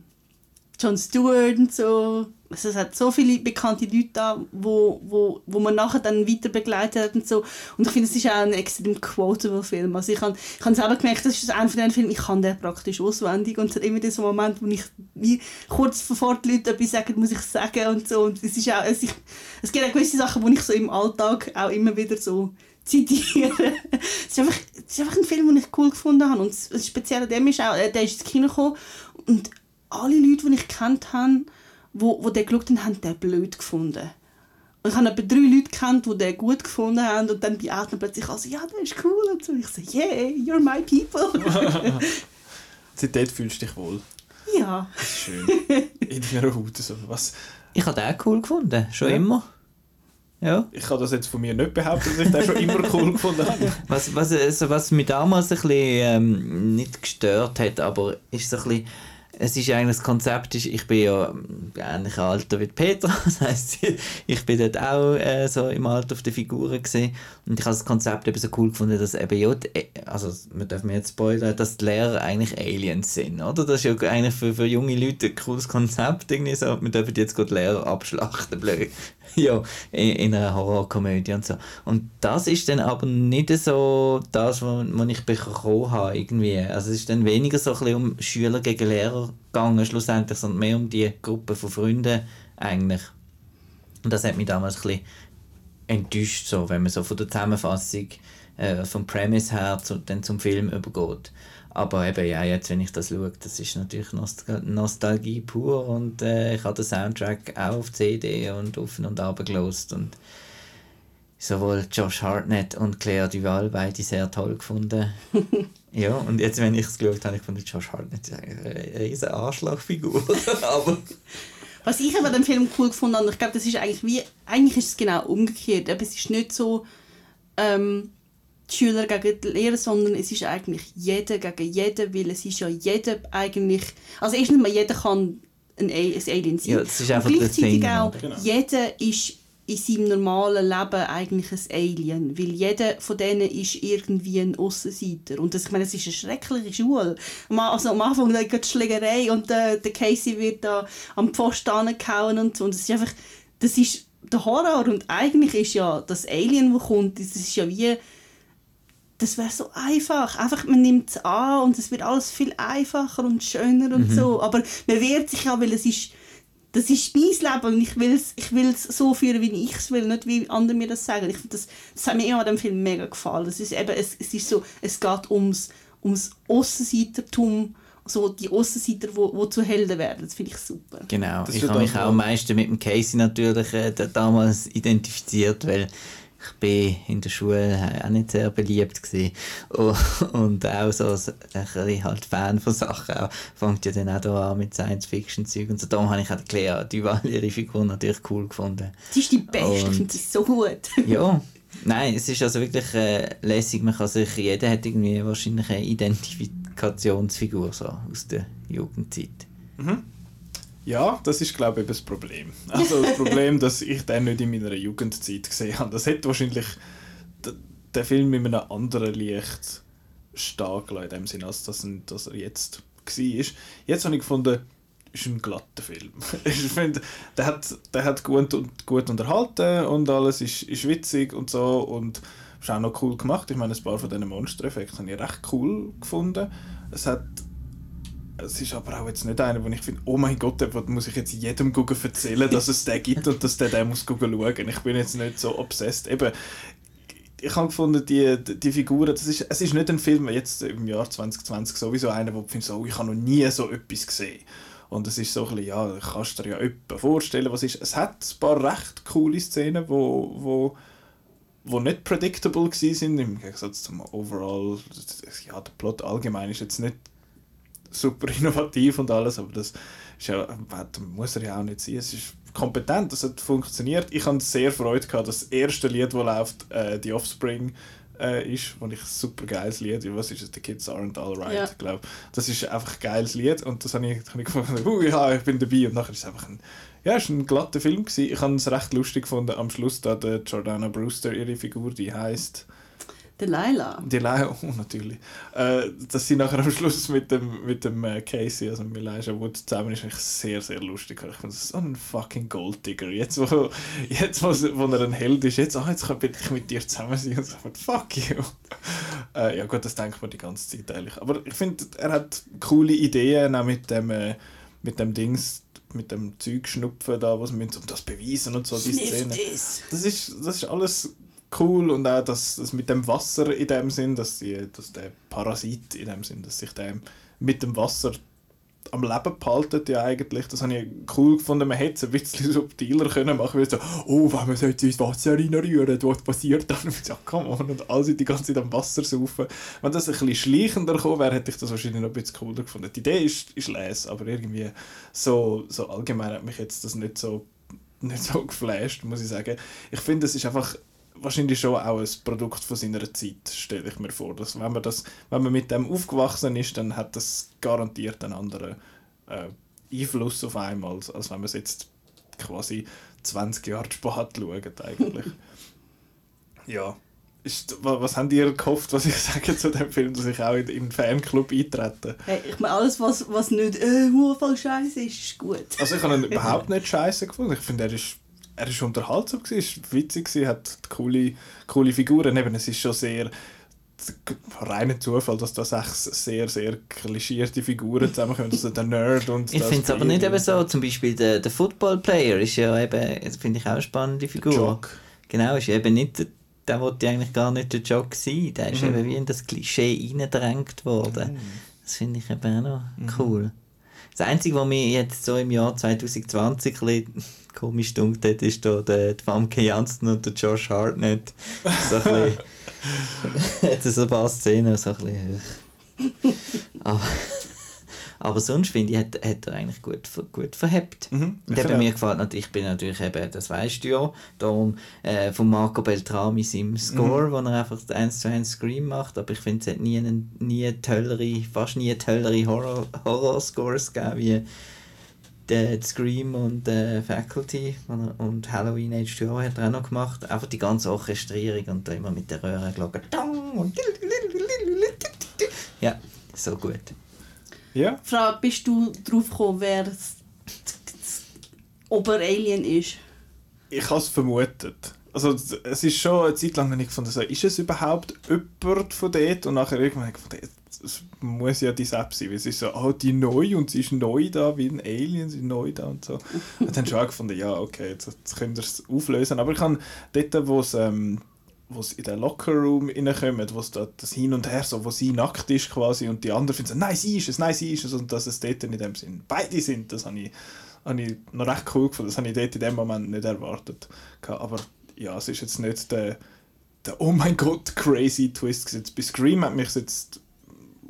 John Stewart und so. Also es hat so viele bekannte Leute da, wo, wo, wo man nachher dann weiter begleitet hat und so. Und ich finde, es ist auch ein extrem quotable Film. Also ich habe ich habe selber gemerkt, das ist einer von den Filmen, ich kann den praktisch auswendig und es hat immer diesen Moment, wo ich wie kurz bevor die Leute etwas sagen, muss ich sagen und so. Und es ist auch, es, ich, es gibt auch gewisse Sachen, die ich so im Alltag auch immer wieder so zitiere. es, ist einfach, es ist einfach ein Film, den ich cool gefunden habe. Und das Spezielle an dem ist auch, äh, der ist ins Kino gekommen und alle Leute, die ich kennt habe, wo, wo den geschaut haben, haben den blöd gefunden. Und ich habe etwa drei Leute kennt, die den gut gefunden haben und dann bei Eltern plötzlich also, ja, der ist cool und so. Und ich so, yeah, you're my people. Seitdem fühlst du dich wohl. ja. Das ist schön. In deiner Haut. So. Was? Ich habe den cool gefunden, schon Ja. immer. Ja. Ich kann das jetzt von mir nicht behaupten, dass ich den schon immer cool gefunden habe. Was, was, also was mich damals ein bisschen ähm, nicht gestört hat, aber ist so ein bisschen, es ist eigentlich das Konzept, ist, ich bin ja ähnlich Alter wie Peter, das heisst, ich bin dort auch äh, so im Alter auf den Figuren gesehen und ich habe das Konzept eben so cool gefunden, dass eben ja, die, also wir dürfen jetzt spoilern, dass die Lehrer eigentlich Aliens sind, oder? Das ist ja eigentlich für, für junge Leute ein cooles Konzept, irgendwie so, wir dürfen jetzt die Lehrer abschlachten, blöd. ja, in, in einer Horrorkomödie und so. Und das ist dann aber nicht so das, was ich bekommen habe, irgendwie. Also es ist dann weniger so ein bisschen um Schüler gegen Lehrer gegangen, schlussendlich, sondern mehr um die Gruppe von Freunden eigentlich. Und das hat mich damals ein bisschen enttäuscht, so, wenn man so von der Zusammenfassung äh, vom Premise her zu, dann zum Film übergeht. Aber eben, ja, jetzt, wenn ich das schaue, das ist natürlich Nostal Nostalgie pur und äh, ich habe den Soundtrack auch auf CD und auf und ab gelost und sowohl Josh Hartnett und Claire Duval beide sehr toll gefunden. ja, und jetzt, wenn ich es geschaut habe, ich fand Josh Hartnett eine riesige Arschlochfigur. Aber Was ich aber an dem Film cool gefunden habe, und ich glaube, das ist eigentlich wie, eigentlich ist es genau umgekehrt. Aber es ist nicht so ähm, die Schüler gegen die Lehrer, sondern es ist eigentlich jeder gegen jeden, weil es ist ja jeder eigentlich, also erstens mal, jeder kann ein, ein Alien sein. Ja, das ist Und einfach das gleichzeitig auch? Genau. jeder ist in seinem normalen Leben eigentlich ein Alien, weil jeder von denen ist irgendwie ein Aussenseiter. Und das, ich meine, es ist eine schreckliche Schule. Am- Also am Anfang da geht die Schlägerei und der, der Casey wird da am Pfosten angehauen und so. Und das ist einfach, das ist der Horror. Und eigentlich ist ja das Alien, das kommt, das ist ja wie, das wäre so einfach. Einfach, man nimmt es an und es wird alles viel einfacher und schöner und so. Aber man wehrt sich ja, weil es ist, das ist mein Leben und ich will es ich will's so führen, wie ich es will, nicht wie andere mir das sagen. Ich find das, das hat mir immer an dem Film mega gefallen. Es ist eben, es, es ist so, es geht ums, ums Aussenseitertum, so die Aussenseiter, die wo, wo zu Helden werden. Das finde ich super. Genau, Das ich habe mich auch- am meisten mit dem Casey natürlich äh, da- damals identifiziert, weil ich bin in der Schule äh, auch nicht sehr beliebt gewesen. Und auch so ein bisschen halt Fan von Sachen. Auch, fängt ja dann auch da an mit Science-Fiction-Zeug und so. Darum habe ich auch Claire Duval, ihre Figur, natürlich cool gefunden. Sie ist die Beste, ich Und- finde sie so gut. Ja, nein, es ist also wirklich äh, lässig. Man kann sich, jeder hat irgendwie wahrscheinlich eine Identifikationsfigur so aus der Jugendzeit. Ja, das ist glaube ich das Problem. Also das Problem, dass ich den nicht in meiner Jugendzeit gesehen habe. Das hätte wahrscheinlich der Film in einem anderen Licht gelassen, in dem Sinne, als dass, dass er jetzt war. Jetzt habe ich gefunden, ist ein glatter Film. ich finde, der hat, der hat gut, gut unterhalten und alles ist, ist witzig und so und ist auch noch cool gemacht. Ich meine, ein paar von diesen Monster-Effekten habe ich recht cool gefunden. Es hat es ist aber auch jetzt nicht einer, wo ich finde, oh mein Gott, den muss ich jetzt jedem gucken erzählen, dass es den gibt und dass der den muss gucken schauen. Ich bin jetzt nicht so obsessed. Eben, ich habe gefunden, die, die Figuren, das ist, es ist nicht ein Film, jetzt im Jahr 2020 sowieso einer, wo du findest, oh, ich habe noch nie so etwas gesehen. Und es ist so ein bisschen, ja, kannst du dir ja etwa vorstellen, was ist. Es hat ein paar recht coole Szenen, wo, wo, wo nicht predictable waren, im Gegensatz zum Overall, ja, der Plot allgemein ist jetzt nicht super innovativ und alles, aber das ist ja, muss er ja auch nicht sein. Es ist kompetent, das hat funktioniert. Ich habe sehr Freude gehabt, dass das erste Lied, das läuft, äh, die Offspring äh, ist, und ich ein super geiles Lied, was ist es, The Kids Aren't Alright, Ja. ich glaube. Das ist einfach ein geiles Lied und das habe ich, hab ich gefunden, uh, ja, ich bin dabei und nachher ist es einfach ein, ja, es war ein glatter Film gewesen. Ich habe es recht lustig gefunden, am Schluss da der Jordana Brewster, ihre Figur, die heißt Delilah. die Leia, oh, natürlich. Äh, dass sie nachher am Schluss mit dem, mit dem äh, Casey, also mit Elijah Wood zusammen ist, eigentlich sehr, sehr lustig. Ich finde, das ist so ein fucking Golddigger. Jetzt, wo, jetzt wo, wo er ein Held ist, jetzt, ah, jetzt kann ich mit dir zusammen sein. Und so, fuck you. Äh, ja gut, das denkt man die ganze Zeit eigentlich. Aber ich finde, er hat coole Ideen, auch mit dem, äh, mit dem Dings, mit dem Zeug schnupfen da, was müssen, um das beweisen und so, die Szene. Das ist, das ist alles cool und auch das, das mit dem Wasser in dem Sinn, dass, die, dass der Parasit in dem Sinn, dass sich der mit dem Wasser am Leben behalten ja eigentlich. Das habe ich cool gefunden. Man hätte es ein bisschen subtiler können machen können. So, oh, wenn man jetzt ins Wasser reinrühren, was passiert dann? Ich so, come on. Und alle sind die ganze Zeit am Wasser saufen. Wenn das ein bisschen schleichender gekommen wäre, hätte ich das wahrscheinlich noch ein bisschen cooler gefunden. Die Idee ist, ist les, aber irgendwie so, so allgemein hat mich jetzt das nicht so, nicht so geflasht, muss ich sagen. Ich finde, es ist einfach wahrscheinlich schon auch ein Produkt von seiner Zeit, stelle ich mir vor. Dass wenn, man das, wenn man mit dem aufgewachsen ist, dann hat das garantiert einen anderen äh, Einfluss auf einmal, als, als wenn man es jetzt quasi 20 Jahre spät schaut eigentlich. ja. Ist, wa- was habt ihr gehofft, was ich sage zu dem Film, dass ich auch in, in den Fanclub eintrete? Hey, ich meine, alles, was, was nicht äh, nur voll scheiße ist, ist gut. Also ich habe ihn überhaupt nicht scheiße gefunden. Ich finde, er ist, er ist unterhaltsam gewesen, ist witzig gewesen, hat coole, coole Figuren. Eben, es ist schon sehr reiner Zufall, dass das echt sehr, sehr klischierte Figuren zusammenkommen. Also der Nerd und Ich finde es aber nicht eben so, zum Beispiel der, der Football-Player ist ja eben, finde ich auch eine spannende Figur. Jock. Genau, ist eben nicht, der- der wollte eigentlich gar nicht der Jock sein, der ist Mhm. eben wie in das Klischee reingedrängt worden. Das finde ich eben auch noch Mhm. Das Einzige, was mir jetzt so im Jahr 2020 ein bisschen komisch dunkt hat, ist da der, der Famke Janssen und der Josh Hartnett. So ein bisschen, hat so ein paar Szenen, so ein bisschen... Aber, aber sonst finde ich, hat, hat er eigentlich gut, gut verhebt. Mhm, Und eben mir gefällt natürlich, ich bin natürlich eben, das weißt du ja, darum äh, von Marco Beltrami seinem Score, wo er einfach 1 zu 1 Scream macht, aber ich finde, es hat nie, einen, nie tollere, fast nie tollere Horror- Horror-Scores gegeben wie der Scream und äh, Faculty und Halloween H2O hat er auch noch gemacht. Einfach die ganze Orchestrierung und da immer mit der Röhrenglocke. Und Ja, so gut. Ja, Frage, bist du drauf gekommen, wer das Ober-Alien ist? ich habe es vermutet. Also es ist schon eine Zeit lang habe ich gefunden, so, ist es überhaupt jemand von dort? Und nachher irgendwann habe ich gefunden, es muss ja die Sepp sein, weil es ist so, oh, die neu und sie ist neu da, wie ein Alien, sie ist neu da und so. Und dann schon auch gefunden, ja, okay, jetzt, jetzt könnt ihr es auflösen. Aber ich habe dort, wo es ähm, wo es in den Lockerroom reinkommt, wo da das Hin und Her, so, wo sie nackt ist quasi und die anderen finden so, nein, sie ist es, nein, sie ist es und dass es dort in dem Sinn beide sind, das habe ich, habe ich noch recht cool gefunden. Das habe ich dort in dem Moment nicht erwartet. Aber ja, es ist jetzt nicht der, der oh mein Gott, crazy Twist gewesen. Bei Scream hat mich jetzt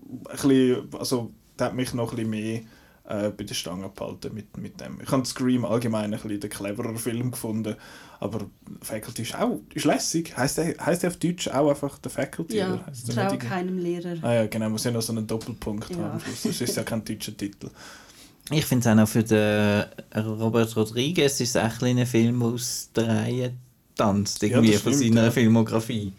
ein bisschen, also der hat mich noch ein bisschen mehr äh, bei der Stange gehalten mit, mit dem. Ich habe Scream allgemein ein bisschen den cleverer Film gefunden, aber Faculty ist auch ist lässig. Heißt der, heißt der auf Deutsch auch einfach der Faculty? Ja, oder trau irgendwie- keinem Lehrer. Ah ja, genau, muss ja noch so einen Doppelpunkt Ja. haben. Das ist ja kein deutscher Titel. Ich finde es auch noch für den Robert Rodriguez ist es echt ein Film aus der Reihe tanzt, irgendwie von stimmt, seiner ja. Filmografie.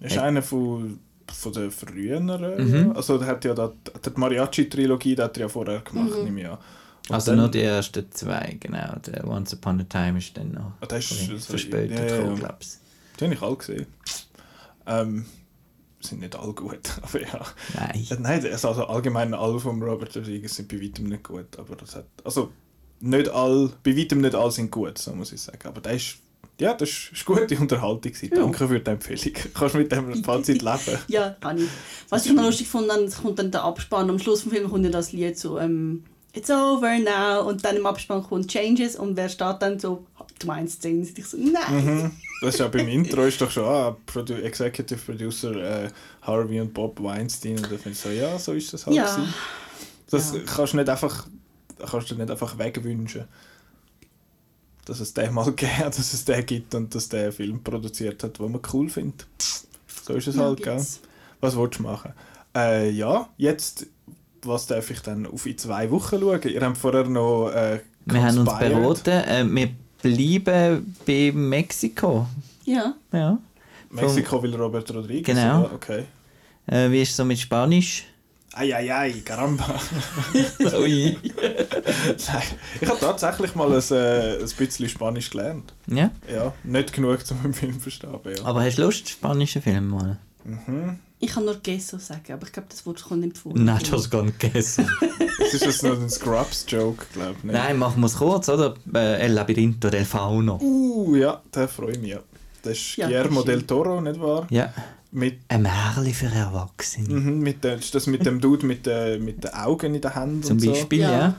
Das ist einer von, von den früheren. Mhm. Ja. Also der hat ja da, die Mariachi-Trilogie, die hat er ja vorher gemacht, Mhm. nehme ich an. Und Also dann- nur die ersten zwei, genau. Der Once Upon a Time ist dann noch Ah, das ist- also, verspätet ja, ja, ja. gekommen, glaube ich. Die habe ich alle gesehen. Ähm, sind nicht alle gut, aber ja. Nein. Äh, Nein, also, also allgemein alle von Robert Rodriguez sind bei weitem nicht gut, aber das hat, also nicht all, bei weitem nicht alle sind gut, so muss ich sagen, aber das ist, ja, das ist, ist gute Unterhaltung gewesen. Ja. Danke für die Empfehlung. Kannst mit dem Fazit leben. Ja, kann ich. Was ich noch lustig fand, dann kommt dann der Abspann. Am Schluss vom Film kommt ja das Lied so ähm, it's over now und dann im Abspann kommt Changes und wer steht dann so, du meinst? Und ich so, nein. Mhm. Das ist ja beim Intro ist doch schon ah, Produ Executive Producer äh, Harvey und Bob Weinstein und dann finde ich so, ja, so ist das halt. Ja. gewesen. Das Ja. kannst du nicht einfach kannst du nicht einfach wegwünschen. Dass es den mal gegeben dass es den gibt und dass der einen Film produziert hat, den man cool findet. So ist es Ja, halt, gell? Was willst du machen? Äh, ja, jetzt, was darf ich dann auf in zwei Wochen schauen? Ihr habt vorher noch äh, Wir haben uns beraten, äh, wir bleiben bei Mexiko. Ja. Ja. Mexiko will Robert Rodriguez. Genau. oder? Okay. Äh, wie ist es so mit Spanisch? Eieiei, caramba. Ui. Nein, ich habe tatsächlich mal ein, äh, ein bisschen Spanisch gelernt. Ja. Ja, nicht genug, um den Film zu verstehen. aber Ja. Aber hast du Lust, spanische Filme mal? Mhm. Ich kann nur Gesso sagen, aber ich glaube, das Wort kommt nicht vor. Nachos con queso. Das ist jetzt noch ein Scrubs-Joke, glaube ich. nicht? Nein, machen wir es kurz, oder? Äh, El Labirinto del Fauno. Uh, ja, da freue ich mich. Ja. Das ist Ja, Guillermo das ist del Toro, nicht wahr? Ja. Mit, Ein Märchen für Erwachsene. mhm, mit, der, ist das mit dem Dude mit, den mit den Augen in den Händen Zum und so? Beispiel, ja.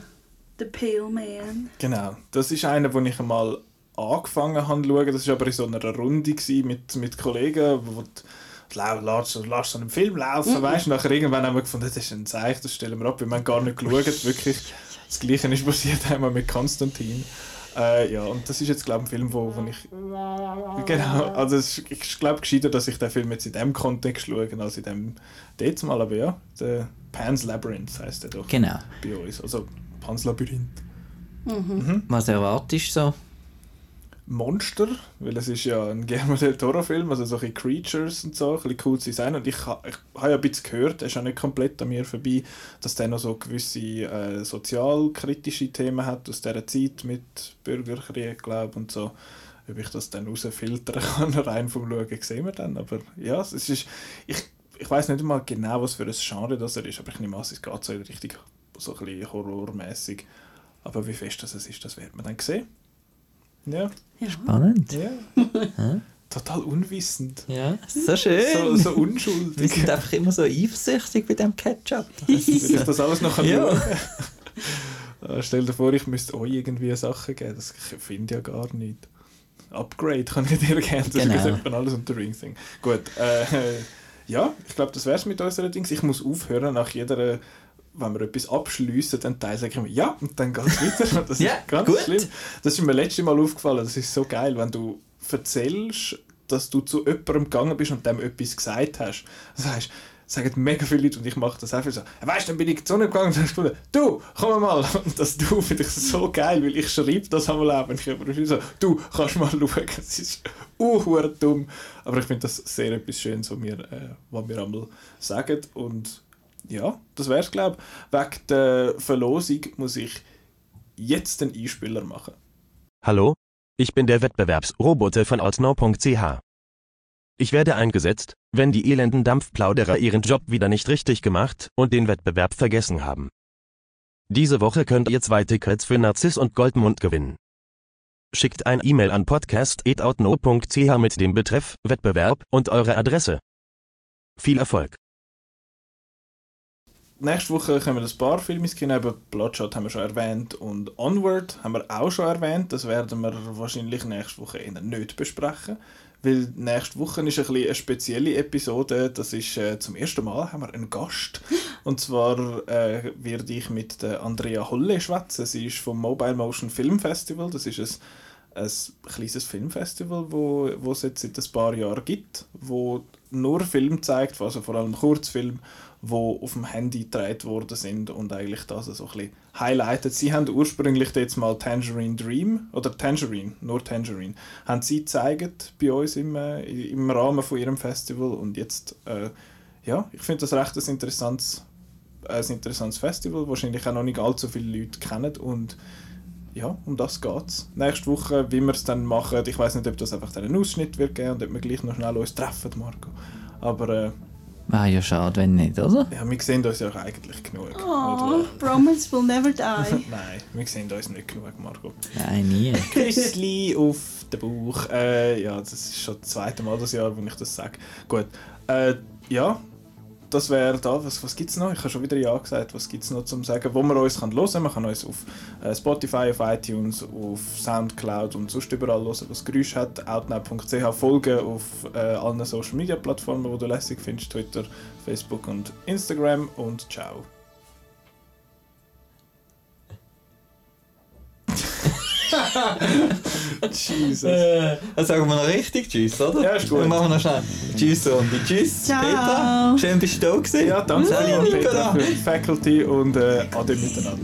The Pale Man. Genau, das ist einer, wo ich einmal angefangen habe zu schauen. Das war aber in so einer Runde mit, mit Kollegen, wo lässt so einen Film laufen, weißt du, nachher irgendwann haben wir gefunden, das ist ein Zeichen, das stellen wir ab, wir haben gar nicht geschaut, wirklich. Das Gleiche ist passiert einmal mit Konstantin. Äh, ja, und das ist jetzt, glaube ich, ein Film, wo, wo ich... Genau, also es ist, ich glaube gescheiter, dass ich den Film jetzt in dem Kontext schaue, als in dem dort mal, aber ja, der Pan's Labyrinth heisst der doch Genau. bei uns, also Pan's Labyrinth. Was erwartest du so? Monster, weil es ist ja ein Guillermo del Toro Film, also so ein bisschen Creatures und so, ein bisschen cooles Design und ich, ich habe ja ein bisschen gehört, er ist ja nicht komplett an mir vorbei, dass der noch so gewisse äh, sozialkritische Themen hat aus dieser Zeit mit Bürgerkrieg, glaube und so. Ob ich das dann rausfiltern kann, rein vom Schauen, sehen wir dann, aber ja, es ist, ich, ich weiß nicht mal genau, was für ein Genre das er ist, aber ich nehme an, es geht so in Richtung so ein bisschen horrormäßig. Aber wie fest das es ist, das wird man dann sehen. Ja. Spannend. Ja. Total unwissend. Ja, so schön. So, so Wir unschuldig. sind einfach immer so eifersüchtig bei dem Ketchup. Will ich das alles noch Ja. Äh, Stell dir vor, ich müsste euch irgendwie Sachen geben. Das ich finde ja gar nicht. Upgrade kann ich dir gerne. Das Genau. ist etwa alles unter Ring-Thing. Gut. Äh, ja, ich glaube, das wäre es mit unserer Dings. Ich muss aufhören nach jeder wenn wir etwas abschliessen, dann Teil ich mir, ja, und dann geht es weiter. Und Das Ja, ist ganz gut. schlimm. Das ist mir letztes Mal aufgefallen. Das ist so geil, wenn du erzählst, dass du zu jemandem gegangen bist und dem etwas gesagt hast. Das heißt, sagen mega viele Leute und ich mache das einfach so. Weißt du, dann bin ich zu ihnen gegangen und habe du, komm mal. Und das Du finde ich so geil, weil ich schreibe das einmal auch, wenn ich jemandem so, du, kannst mal schauen. Es ist uh, dumm. Aber ich finde das sehr etwas Schönes, was wir, äh, was wir einmal sagen. Und ja, das wäre es, glaube ich. Wegen der Verlosung muss ich jetzt den Einspieler machen. Hallo? Ich bin der Wettbewerbsroboter von outnow.ch. Ich werde eingesetzt, wenn die elenden Dampfplauderer ihren Job wieder nicht richtig gemacht und den Wettbewerb vergessen haben. Diese Woche könnt ihr zwei Tickets für Narziss und Goldmund gewinnen. Schickt ein E-Mail an podcast.outnow.ch mit dem Betreff Wettbewerb und eure Adresse. Viel Erfolg! Nächste Woche kommen ein paar Filme Kino, aber Bloodshot haben wir schon erwähnt und Onward haben wir auch schon erwähnt. Das werden wir wahrscheinlich nächste Woche eher nicht besprechen, weil nächste Woche ist ein bisschen eine spezielle Episode. Das ist äh, zum ersten Mal haben wir einen Gast und zwar äh, werde ich mit der Andrea Holle schwätzen. Sie ist vom Mobile Motion Film Festival. Das ist ein, ein kleines Filmfestival, wo, wo es jetzt seit ein paar Jahren gibt, wo nur Film zeigt, also vor allem Kurzfilm, wo auf dem Handy gedreht worden sind und eigentlich das so ein bisschen highlightet. Sie haben ursprünglich jetzt mal Tangerine Dream oder Tangerine, nur Tangerine, haben sie gezeigt bei uns im, äh, im Rahmen von ihrem Festival und jetzt, äh, ja, ich finde das recht ein interessantes, ein interessantes Festival, wahrscheinlich auch noch nicht allzu viele Leute kennen und ja, um das geht's. Nächste Woche, wie wir es dann machen, ich weiß nicht, ob das einfach einen Ausschnitt wird geben und ob wir gleich noch schnell uns treffen, Marco. Aber äh, War ja schade, wenn nicht, oder? ja, wir sehen uns ja eigentlich genug. Oh? Bromance will never die. Nein, wir sehen uns nicht genug, Marco. Nein, nie. Küssli auf den Bauch. Äh, ja, das ist schon das zweite Mal das Jahr, wo ich das sage. Gut. Äh, ja, das wäre da. Was, was gibt es noch? Ich habe schon wieder Ja gesagt. Was gibt es noch zum Sagen, wo man uns kann hören kann? Man kann uns auf äh, Spotify, auf iTunes, auf Soundcloud und sonst überall hören, was Geräusch hat. Outnow.ch folgen auf äh, allen Social Media Plattformen, die du lässig findest: Twitter, Facebook und Instagram. Und ciao. Jesus. Äh, dann sagen wir noch richtig Tschüss, oder? Ja, ist gut. Dann machen wir noch schnell Tschüss und Tschüss, Ciao. Peter. Schön, bist du da gewesen. Ja, danke Peter Nicola. für die Faculty und äh, Ade miteinander.